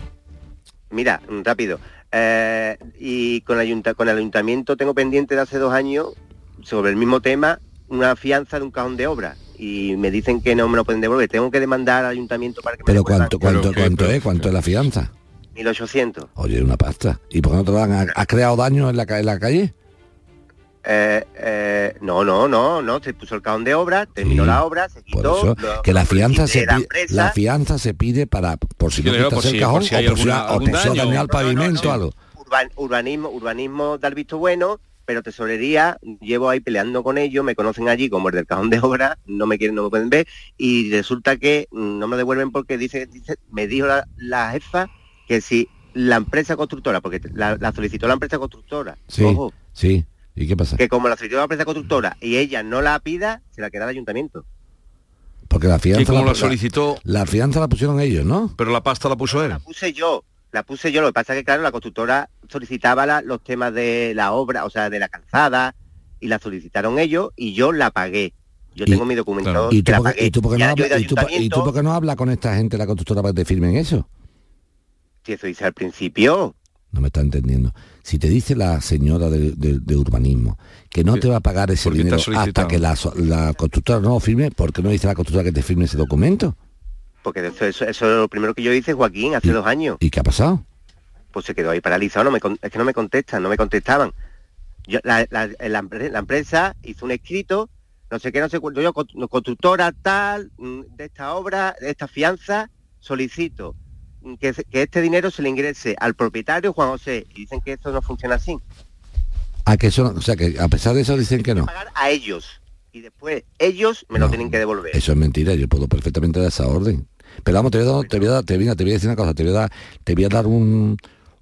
Mira, rápido. Eh, y con, ayunta- con el ayuntamiento tengo pendiente de hace dos años, sobre el mismo tema, una fianza de un cajón de obra. Y me dicen que no me lo pueden devolver. Tengo que demandar al ayuntamiento para que me Pero devuelvan cuánto, cuánto, cuánto es, cuánto es la fianza. 1800. Oye, una pasta. ¿Y por qué no te lo dan? ¿Ha- ¿Has creado daño en la, ca- en la calle? Eh, eh, no, no, no, no, se puso el cajón de obra, terminó la obra, se quitó. eso, lo- que la fianza se la pide, la fianza se pide para por si no Sí, quitas por el si- cajón si o por si dañado el No, no, no, pavimento no. o algo. Urban- urbanismo, urbanismo da el visto bueno, pero tesorería, llevo ahí peleando con ellos, me conocen allí como el del cajón de obra, no me quieren, no me pueden ver, y resulta que mm, no me devuelven porque dice, dice me dijo la, la jefa que si la empresa constructora, porque la, la solicitó la empresa constructora, Sí, ojo, sí. ¿Y qué pasa? que como la solicitó la empresa constructora y ella no la pida, se la queda el ayuntamiento. Porque la fianza ¿Y cómo la solicitó? La, fianza la pusieron ellos, ¿no? Pero la pasta la puso él. La puse yo, la puse yo, lo que pasa es que claro, la constructora solicitaba la- los temas de la obra, o sea, de la calzada, y la solicitaron ellos y yo la pagué. Yo Y- tengo mi documento ¿Y que tú, la por qué- pagué. y tú por qué Y no y tú y tú no hablas con esta gente, la constructora, para que te firmen eso? si eso hice al principio, No me está entendiendo. Si te dice la señora de, de- de urbanismo que no te va a pagar ese dinero hasta que la, constructora no lo firme, ¿por qué no dice la constructora que te firme ese documento? porque eso, eso, eso es lo primero que yo hice, Joaquín, hace dos años. ¿Y qué ha pasado? Pues se quedó ahí paralizado, no me, es que no me contestan, no me contestaban. Yo, la, la- la empre- la empresa hizo un escrito, no sé qué, no sé cuánto, yo, con- constructora tal, mm, de esta obra, de esta fianza, solicito que, este dinero se le ingrese al propietario Juan José. Y dicen que eso no funciona así. A que eso, no- o sea que a pesar de eso dicen que no. Pagar a ellos. Y después ellos me lo tienen que devolver. Eso es mentira, yo puedo perfectamente dar esa orden. Pero vamos, te voy a dar, te voy a dar, te, mira, te voy a decir una cosa, te voy a dar, te voy a dar un,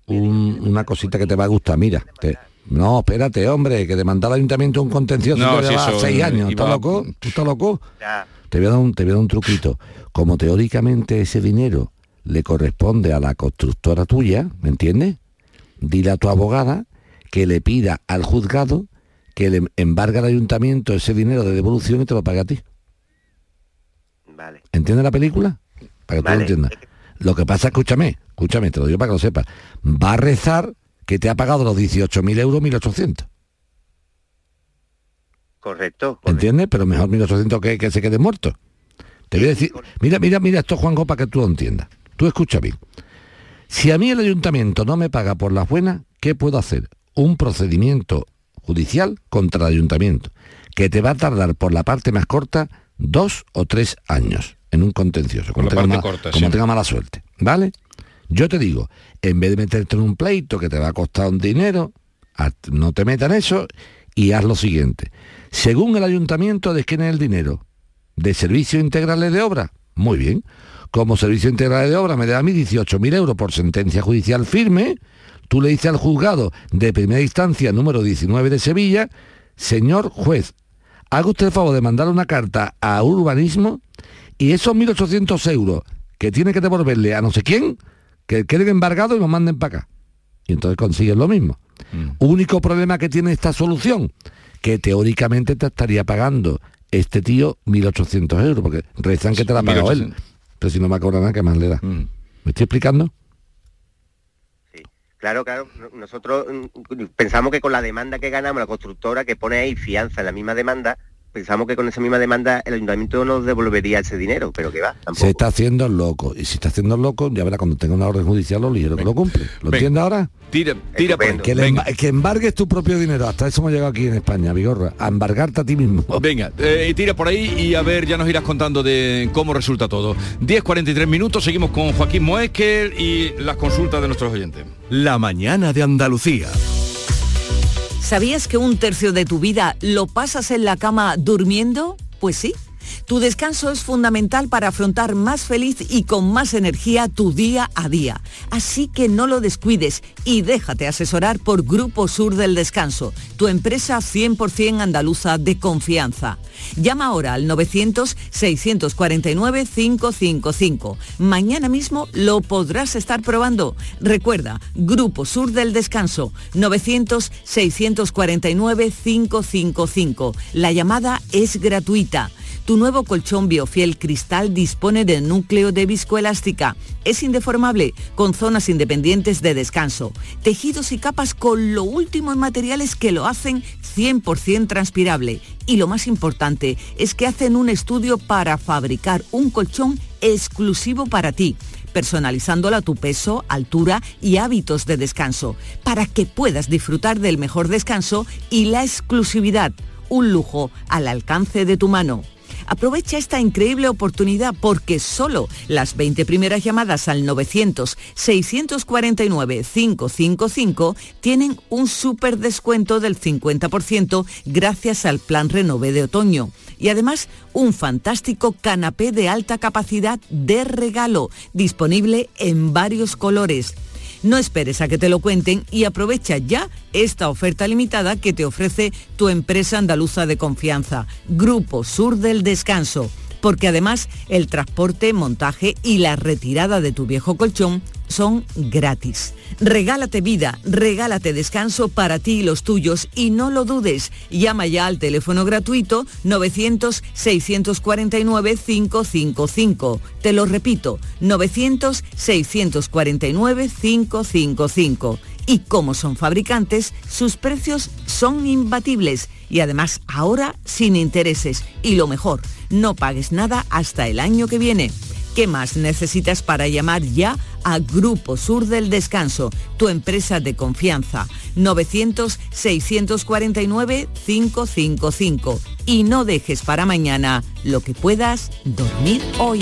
un- una cosita que te va a gustar. Mira, te- no, espérate, hombre, que demandar al ayuntamiento un contencioso No, te si eso, seis años. ¿Estás loco? ¿Tú estás loco? Ya. Te voy, a dar un, te voy a dar un truquito. Como teóricamente ese dinero le corresponde a la constructora tuya, ¿me entiendes? Dile a tu abogada que le pida al juzgado que le embarga al ayuntamiento ese dinero de devolución y te lo pague a ti. Vale. ¿Entiendes la película? Para que tú lo entiendas. Lo que pasa, escúchame, escúchame, te lo digo para que lo sepas. Va a rezar que te ha pagado los 18.000 euros 1.800. Correcto. ¿Entiendes? Pero mejor 1.800 que, que se quede muerto. Te voy a decir, mira, mira, mira esto, Juanjo, para que tú lo entiendas. Tú escucha bien. Si a mí el ayuntamiento no me paga por las buenas, ¿qué puedo hacer? Un procedimiento judicial contra el ayuntamiento, que te va a tardar por la parte más corta dos o tres años en un contencioso, como, la tenga, parte ma- corta, como sí. tenga mala suerte. ¿Vale? Yo te digo, en vez de meterte en un pleito que te va a costar un dinero, no te metan eso y haz lo siguiente. Según el ayuntamiento, ¿de quién es el dinero? ¿De servicios integrales de obra? Muy bien. Como servicio integral de obra me da a mí 18.000 euros por sentencia judicial firme, tú le dices al juzgado de primera instancia número 19 de Sevilla, señor juez, haga usted el favor de mandar una carta a urbanismo y esos 1.800 euros que tiene que devolverle a no sé quién, que queden embargados y nos manden para acá. Y entonces consigues lo mismo. Único problema que tiene esta solución, que teóricamente te estaría pagando este tío 1.800 euros, porque rezan que te la ha pagado él. 1.800. Pero si no me acuerdo nada, ¿qué más le da? ¿Me estoy explicando? Claro, claro. no- Nosotros mm, pensamos que con la demanda que ganamos, la constructora que pone ahí fianza en la misma demanda, pensamos que con esa misma demanda el ayuntamiento nos devolvería ese dinero, pero que va, tampoco. Se está haciendo el loco. Y si está haciendo el loco, ya verá cuando tenga una orden judicial lo ligero que lo cumple. ¿Lo entiendes ahora? Tira, tira por ahí. Que, emba- que embargues tu propio dinero. Hasta eso hemos llegado aquí en España, Vigorra. A embargarte a ti mismo. Venga, eh, tira por ahí y a ver, ya nos irás contando de cómo resulta todo. 10.43 minutos, seguimos con Joaquín Moesker y las consultas de nuestros oyentes. La mañana de Andalucía. ¿Sabías que un tercio de tu vida lo pasas en la cama durmiendo? Pues sí. Tu descanso es fundamental para afrontar más feliz y con más energía tu día a día. Así que no lo descuides y déjate asesorar por Grupo Sur del Descanso, tu empresa 100% andaluza de confianza. Llama ahora al 900-649-555. Mañana mismo lo podrás estar probando. Recuerda, Grupo Sur del Descanso, 900-649-555. La llamada es gratuita. Tu nuevo colchón Biofiel Cristal dispone de núcleo de viscoelástica. Es indeformable, con zonas independientes de descanso, tejidos y capas con lo último en materiales que lo hacen 100% transpirable. Y lo más importante es que hacen un estudio para fabricar un colchón exclusivo para ti personalizándolo a tu peso, altura y hábitos de descanso, para que puedas disfrutar del mejor descanso y la exclusividad, un lujo al alcance de tu mano. Aprovecha esta increíble oportunidad porque solo las 20 primeras llamadas al 900-649-555 tienen un súper descuento del 50% gracias al plan Renove de otoño. Y además un fantástico canapé de alta capacidad de regalo, disponible en varios colores. No esperes a que te lo cuenten y aprovecha ya esta oferta limitada que te ofrece tu empresa andaluza de confianza, Grupo Sur del Descanso porque además el transporte, montaje y la retirada de tu viejo colchón son gratis. Regálate vida, regálate descanso para ti y los tuyos y no lo dudes. Llama ya al teléfono gratuito 900-649-555. Te lo repito, 900-649-555. Y como son fabricantes, sus precios son imbatibles y además ahora sin intereses. Y lo mejor, no pagues nada hasta el año que viene. ¿Qué más necesitas para llamar ya a Grupo Sur del Descanso, tu empresa de confianza? 900-649-555. Y no dejes para mañana lo que puedas dormir hoy.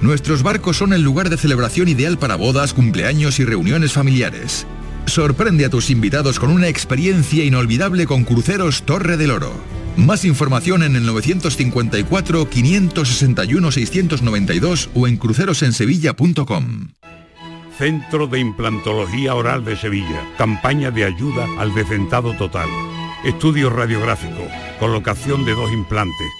Nuestros barcos son el lugar de celebración ideal para bodas, cumpleaños y reuniones familiares. Sorprende a tus invitados con una experiencia inolvidable con Cruceros Torre del Oro. Más información en el 954-561-692 o en crucerosensevilla.com. Centro de Implantología Oral de Sevilla. Campaña de ayuda al decentado total. Estudio radiográfico. Colocación de dos implantes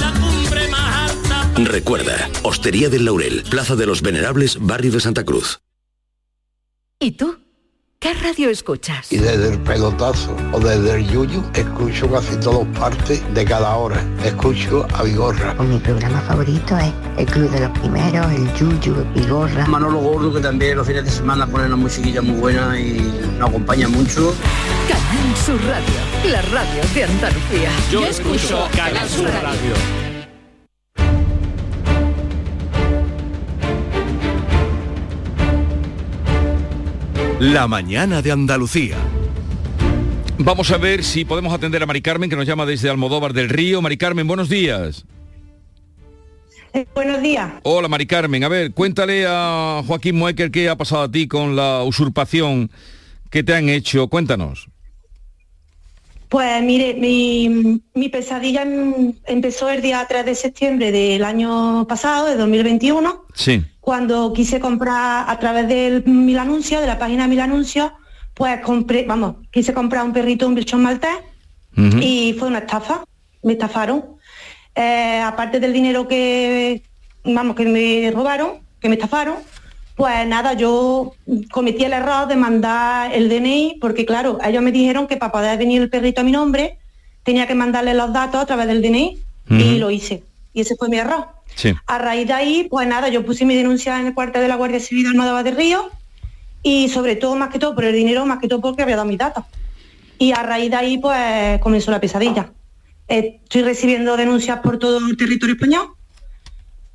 Recuerda, Hostería del Laurel, Plaza de los Venerables, Barrio de Santa Cruz. ¿Y tú? ¿Qué radio escuchas? Y desde el pelotazo o desde el yuyu escucho casi todas partes de cada hora. Escucho a Vigorra. Mi programa favorito es El Club de los Primeros, el Yuyu, Vigorra. Manolo Gordo, que también los fines de semana pone una musiquilla muy buena y nos acompaña mucho. Canal Sur Radio, la radio de Andalucía. Yo escucho Canal Sur Radio. La mañana de Andalucía. Vamos a ver si podemos atender a Mari Carmen, que nos llama desde Almodóvar del Río. Mari Carmen, buenos días. Eh, buenos días. Hola, Mari Carmen. A ver, cuéntale a Joaquín Muecker qué ha pasado a ti con la usurpación que te han hecho. Cuéntanos. Pues mire, mi, mi pesadilla em- empezó el día 3 de septiembre del año pasado, de 2021, Sí. Cuando quise comprar a través del Mil Anuncios, de la página Mil Anuncios, pues compré, vamos, quise comprar un perrito, un bichón maltés, y fue una estafa, me estafaron. Eh, aparte del dinero que, vamos, que me robaron, que me estafaron, pues nada, yo cometí el error de mandar el DNI, porque claro, ellos me dijeron que para poder venir el perrito a mi nombre, tenía que mandarle los datos a través del DNI, y lo hice. Y ese fue mi error. A raíz de ahí, pues nada, yo puse mi denuncia en el cuartel de la Guardia Civil Almodóvar de Río y sobre todo, más que todo por el dinero, más que todo porque había dado mis datos. Y a raíz de ahí, pues comenzó la pesadilla. Eh, Estoy recibiendo denuncias por todo el territorio español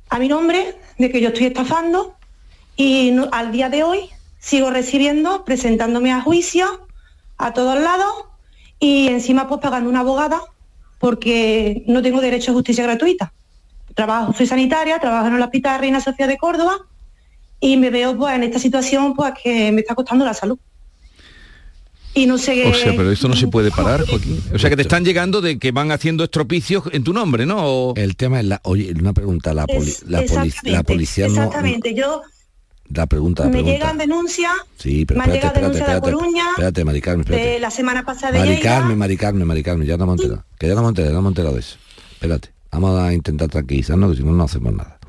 a mi nombre de que yo estoy estafando y al día de hoy sigo recibiendo, presentándome a juicio a todos lados y encima pues pagando una abogada porque no tengo derecho a justicia gratuita. Trabajo, soy sanitaria, trabajo en el Hospital Reina Sofía de Córdoba y me veo pues en esta situación pues que me está costando la salud. Y no sé O sea, pero esto no se puede parar, Joaquín. O sea, que te están llegando de que van haciendo estropicios en tu nombre, ¿no? O- El tema es la, oye, una pregunta, la, poli- Es- la, poli- la policía no, Exactamente, yo la pregunta, la me pregunta. llegan denuncias, Sí, pero me han espérate, llegado espérate, de Coruña, espérate, Mari Carmen, espérate. de la semana pasada de Mari. Carmen, Mari Carmen, Mari Carmen, ya no hemos enterado. Que ya no hemos enterado, ya no hemos enterado de eso. Espérate, vamos a intentar tranquilizarnos, que si no, no hacemos nada.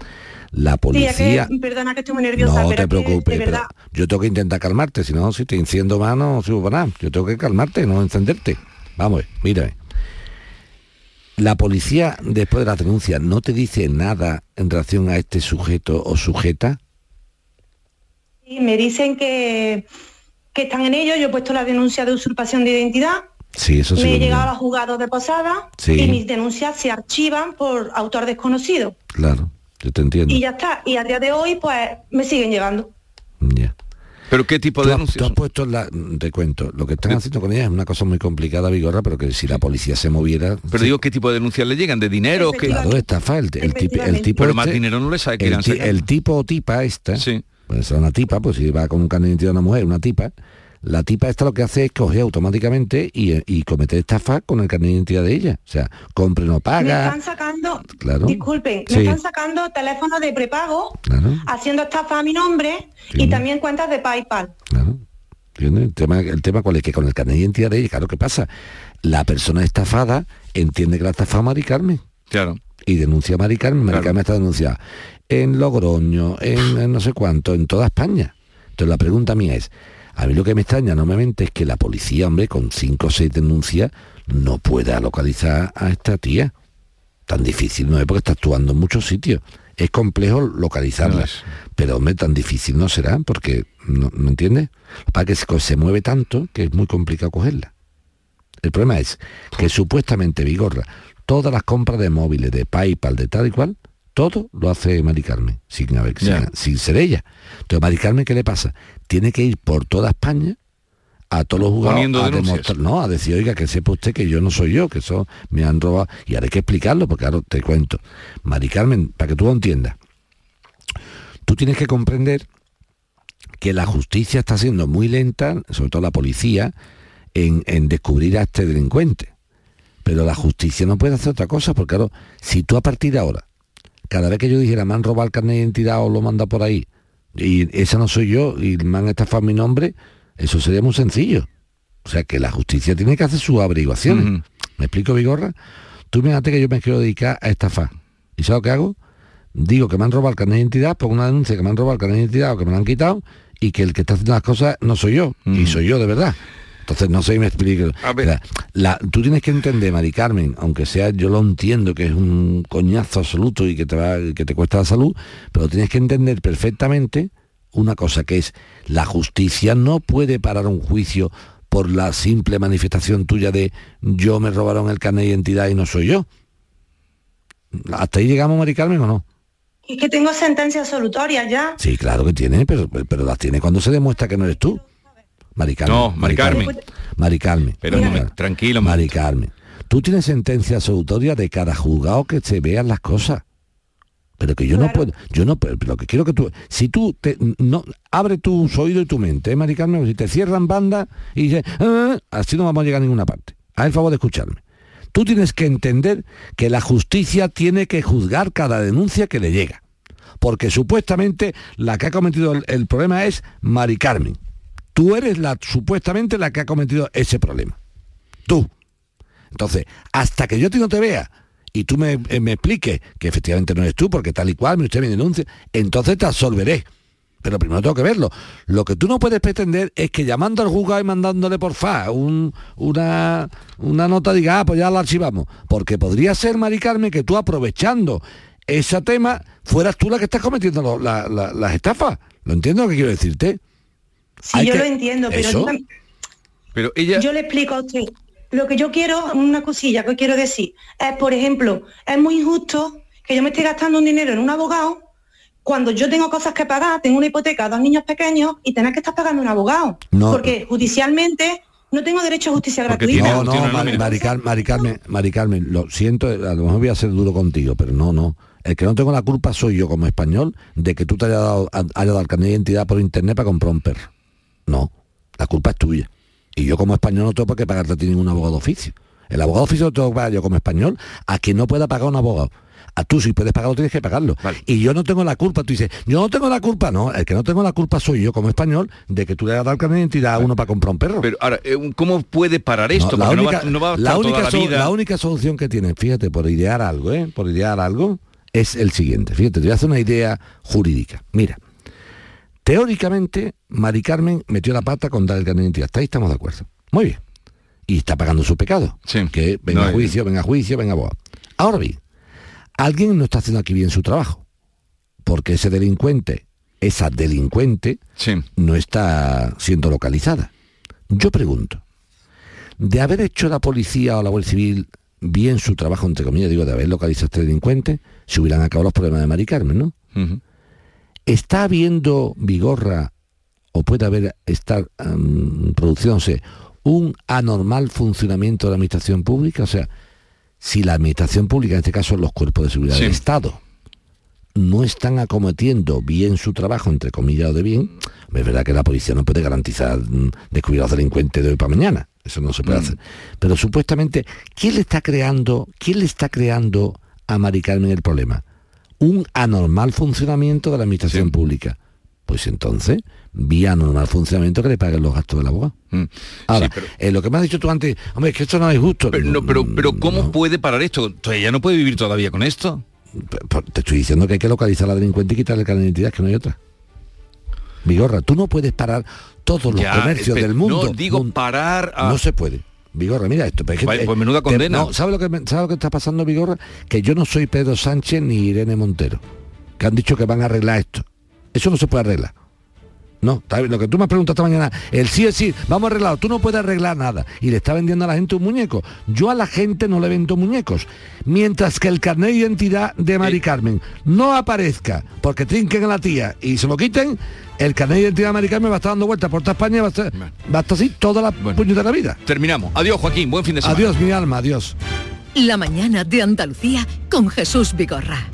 La Sí, policía... que, perdona que estoy muy nerviosa, no pero te que, preocupes, pero yo tengo que intentar calmarte, si no, si te enciendo más no sirvo para nada. Yo tengo que calmarte, no encenderte. Vamos, a ver, mírame. La policía, después de la denuncia, no te dice nada en relación a este sujeto o sujeta. sí, me dicen que, que están en ello, yo he puesto la denuncia de usurpación de identidad, Sí, eso sí. me he llegado a los juzgados de posada Sí. y mis denuncias se archivan por autor desconocido. Claro, yo te entiendo. Y ya está, y a día de hoy pues me siguen llegando. ¿Pero qué tipo de denuncias? Tú has puesto la, te cuento, lo que están haciendo con ella es una cosa muy complicada, Vigorra, pero que si la policía se moviera... Pero digo, ¿qué tipo de denuncias le llegan? ¿De dinero? ¿Qué? Claro, estafa, el, el, tip- el tipo Pero este- más dinero no le sabe que el, ti- el tipo o tipa esta, puede ser una tipa, pues si va con un identidad de una mujer, una tipa, la tipa esta lo que hace es coger automáticamente y, y cometer estafa con el carnet de identidad de ella. O sea, compre no Me paga. están sacando, Claro. disculpen, Sí. me están sacando teléfonos de prepago, Claro. haciendo estafa a mi nombre y también cuentas de PayPal. ¿entiendes? El tema, el tema cuál es que con el carnet de identidad de ella, claro, ¿qué pasa? La persona estafada entiende que la estafa a Mari Carmen. Claro. Y denuncia a Mari Carmen. Mari Carmen está denunciada en Logroño, en, en no sé cuánto, en toda España. Entonces la pregunta mía es, a mí lo que me extraña normalmente es que la policía, hombre, con cinco o seis denuncias, no pueda localizar a esta tía. Tan difícil no es porque está actuando en muchos sitios. Es complejo localizarla. Pero, hombre, tan difícil no será porque, ¿no, ¿me entiendes? Para que se, se mueve tanto que es muy complicado cogerla. El problema es que supuestamente Vigorra, todas las compras de móviles, de PayPal, de tal y cual, todo lo hace Mari Carmen, sin, haber, Ya. sin, sin ser ella. Entonces, Mari Carmen, ¿qué le pasa? Tiene que ir por toda España a todos los jugadores a demostrar, no, a decir, oiga, que sepa usted que yo no soy yo, que eso me han robado. Y ahora hay que explicarlo, porque claro, te cuento. Mari Carmen, para que tú lo entiendas, tú tienes que comprender que la justicia está siendo muy lenta, sobre todo la policía, en, en descubrir a este delincuente. Pero la justicia no puede hacer otra cosa, porque claro, si tú a partir de ahora, cada vez que yo dijera me han robado el carnet de identidad o lo manda por ahí, y esa no soy yo, y me han estafado mi nombre, eso sería muy sencillo. O sea que la justicia tiene que hacer sus averiguaciones. ¿Me explico, Vigorra? Tú imagínate que yo me quiero dedicar a estafar. ¿Y sabes lo que hago? Digo que me han robado el carnet de identidad, pongo una denuncia que me han robado el carnet de identidad o que me lo han quitado y que el que está haciendo las cosas no soy yo, y soy yo de verdad. Entonces no sé si me explico. La- la- tú tienes que entender, Mari Carmen, aunque sea, yo lo entiendo que es un coñazo absoluto y que te va, que te cuesta la salud, pero tienes que entender perfectamente una cosa que es la justicia no puede parar un juicio por la simple manifestación tuya de yo me robaron el carnet de identidad y no soy yo. ¿Hasta ahí llegamos, Mari Carmen, o no? Es que tengo sentencia absolutoria ya. Sí, claro que tiene, pero, pero las tiene cuando se demuestra que no eres tú. Mari Carmen. No, Mari Carmen. Mari Carmen. Pero Mari Carmen. tranquilo. Mari Carmen. Tú tienes sentencia absolutoria de cada juzgado que se vean las cosas. Pero que yo no puedo, yo no, pero lo que quiero que tú, si tú te, no, abre tus oídos y tu mente, ¿eh, Mari Carmen, si te cierran banda y dices, "Ah", así no vamos a llegar a ninguna parte. Haz el favor de escucharme. Tú tienes que entender que la justicia tiene que juzgar cada denuncia que le llega. Porque supuestamente la que ha cometido el, el problema es Mari Carmen. Tú eres la supuestamente la que ha cometido ese problema. Tú. Entonces, hasta que yo ti no te vea y tú me, eh, me expliques que efectivamente no eres tú, porque tal y cual, usted me denuncia, entonces te absolveré. Pero primero tengo que verlo. Lo que tú no puedes pretender es que llamando al juzgado y mandándole por fa un- una, una nota diga, ah, pues ya la archivamos. Porque podría ser, Mari Carmen, que tú aprovechando ese tema, fueras tú la que estás cometiendo la- las estafas. ¿Lo entiendo lo que quiero decirte? Sí, yo que- lo entiendo, pero yo Pero ella... Yo le explico a usted. Lo que yo quiero, una cosilla que quiero decir, es, por ejemplo, es muy injusto que yo me esté gastando un dinero en un abogado cuando yo tengo cosas que pagar, tengo una hipoteca, dos niños pequeños y tener que estar pagando un abogado. No. Porque judicialmente no tengo derecho a justicia No, gratuita. no, Mari, Mari Car- Mari Carmen, Mari Carmen, lo siento, a lo mejor voy a ser duro contigo, pero no, no. El que no tengo la culpa soy yo como español de que tú te hayas dado, hayas dado el carnet de identidad por internet para comprar un perro. No, la culpa es tuya. Y yo como español no tengo por qué pagarte a ti ningún abogado de oficio. El abogado de oficio lo tengo que pagar yo como español a quien no pueda pagar un abogado. A tú si puedes pagarlo tienes que pagarlo. Y yo no tengo la culpa. Tú dices, yo no tengo la culpa. No, el que no tengo la culpa soy yo como español de que tú le hayas dado carnet de identidad a uno para comprar un perro. Pero ahora, eh, ¿cómo puede parar esto? No, Porque la, no única, va, no va a la toda única la so- vida... la única solución que tienen, fíjate, por idear algo, ¿eh? por idear algo, es el siguiente. Fíjate, te voy a hacer una idea jurídica. Mira, teóricamente, Mari Carmen metió la pata con dar el carnet de identidad. Hasta ahí estamos de acuerdo. Muy bien. Y está pagando su pecado. Que venga No a juicio, venga a juicio, venga a abogado. Ahora bien, alguien no está haciendo aquí bien su trabajo. Porque ese delincuente, esa delincuente, no está siendo localizada. Yo pregunto, de haber hecho la policía o la Guardia Civil bien su trabajo, entre comillas, digo, de haber localizado a este delincuente, se hubieran acabado los problemas de Mari Carmen, ¿no? ¿Está habiendo Vigorra o puede haber estar am, produciéndose un anormal funcionamiento de la administración pública? O sea, si la administración pública, en este caso los cuerpos de seguridad Sí. del Estado, no están acometiendo bien su trabajo, entre comillas, o de bien, es verdad que la policía no puede garantizar mm, descubrir a los delincuentes de hoy para mañana. Eso no se puede hacer. Pero supuestamente, ¿quién le está creando, quién le está creando a Mari Carmen el problema? Un anormal funcionamiento de la administración pública. Pues entonces, vía anormal funcionamiento que le paguen los gastos del abogado. Ahora, eh, lo que me has dicho tú antes, hombre, es que esto no es justo. Pero, no, pero, pero ¿cómo puede parar esto? ¿Ella no puede vivir todavía con esto? Te estoy diciendo que hay que localizar a la delincuente y quitarle el carnet de identidad, que no hay otra. Vigorra, tú no puedes parar todos los Ya, comercios del mundo. no, digo, parar a- No se puede. Vigorra, mira esto. pero es que- pues menuda te- condena. no, ¿sabe lo, que, ¿Sabe lo que está pasando, Vigorra? Que yo no soy Pedro Sánchez ni Irene Montero, que han dicho que van a arreglar esto. Eso no se puede arreglar. No, lo que tú me has preguntado esta mañana, el sí es sí, vamos a arreglar, tú no puedes arreglar nada. Y le está vendiendo a la gente un muñeco. Yo a la gente no le vendo muñecos. Mientras que el carnet de identidad de Mari Carmen no aparezca porque trinquen a la tía y se lo quiten, el carnet de identidad de Mari Carmen va a estar dando vueltas por toda España y va a estar, va a estar así toda la puñetera vida. Terminamos. Adiós, Joaquín. Buen fin de semana. Adiós, mi alma, adiós. La mañana de Andalucía con Jesús Vigorra.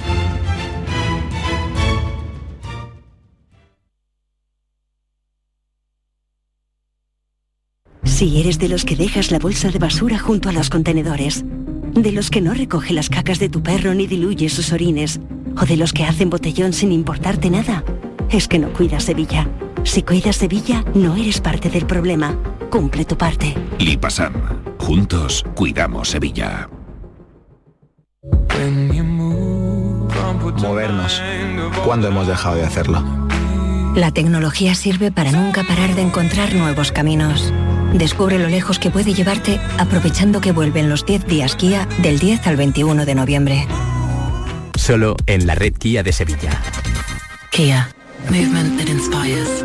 Si eres de los que dejas la bolsa de basura junto a los contenedores, de los que no recoge las cacas de tu perro ni diluye sus orines, o de los que hacen botellón sin importarte nada, es que no cuidas Sevilla. Si cuidas Sevilla, no eres parte del problema. Cumple tu parte. Lipasam. Juntos cuidamos Sevilla. Movernos. ¿Cuándo hemos dejado de hacerlo? La tecnología sirve para nunca parar de encontrar nuevos caminos. Descubre lo lejos que puede llevarte aprovechando que vuelven los 10 días Kia del 10 al 21 de noviembre. Solo en la red Kia de Sevilla. Kia. Movement that inspires.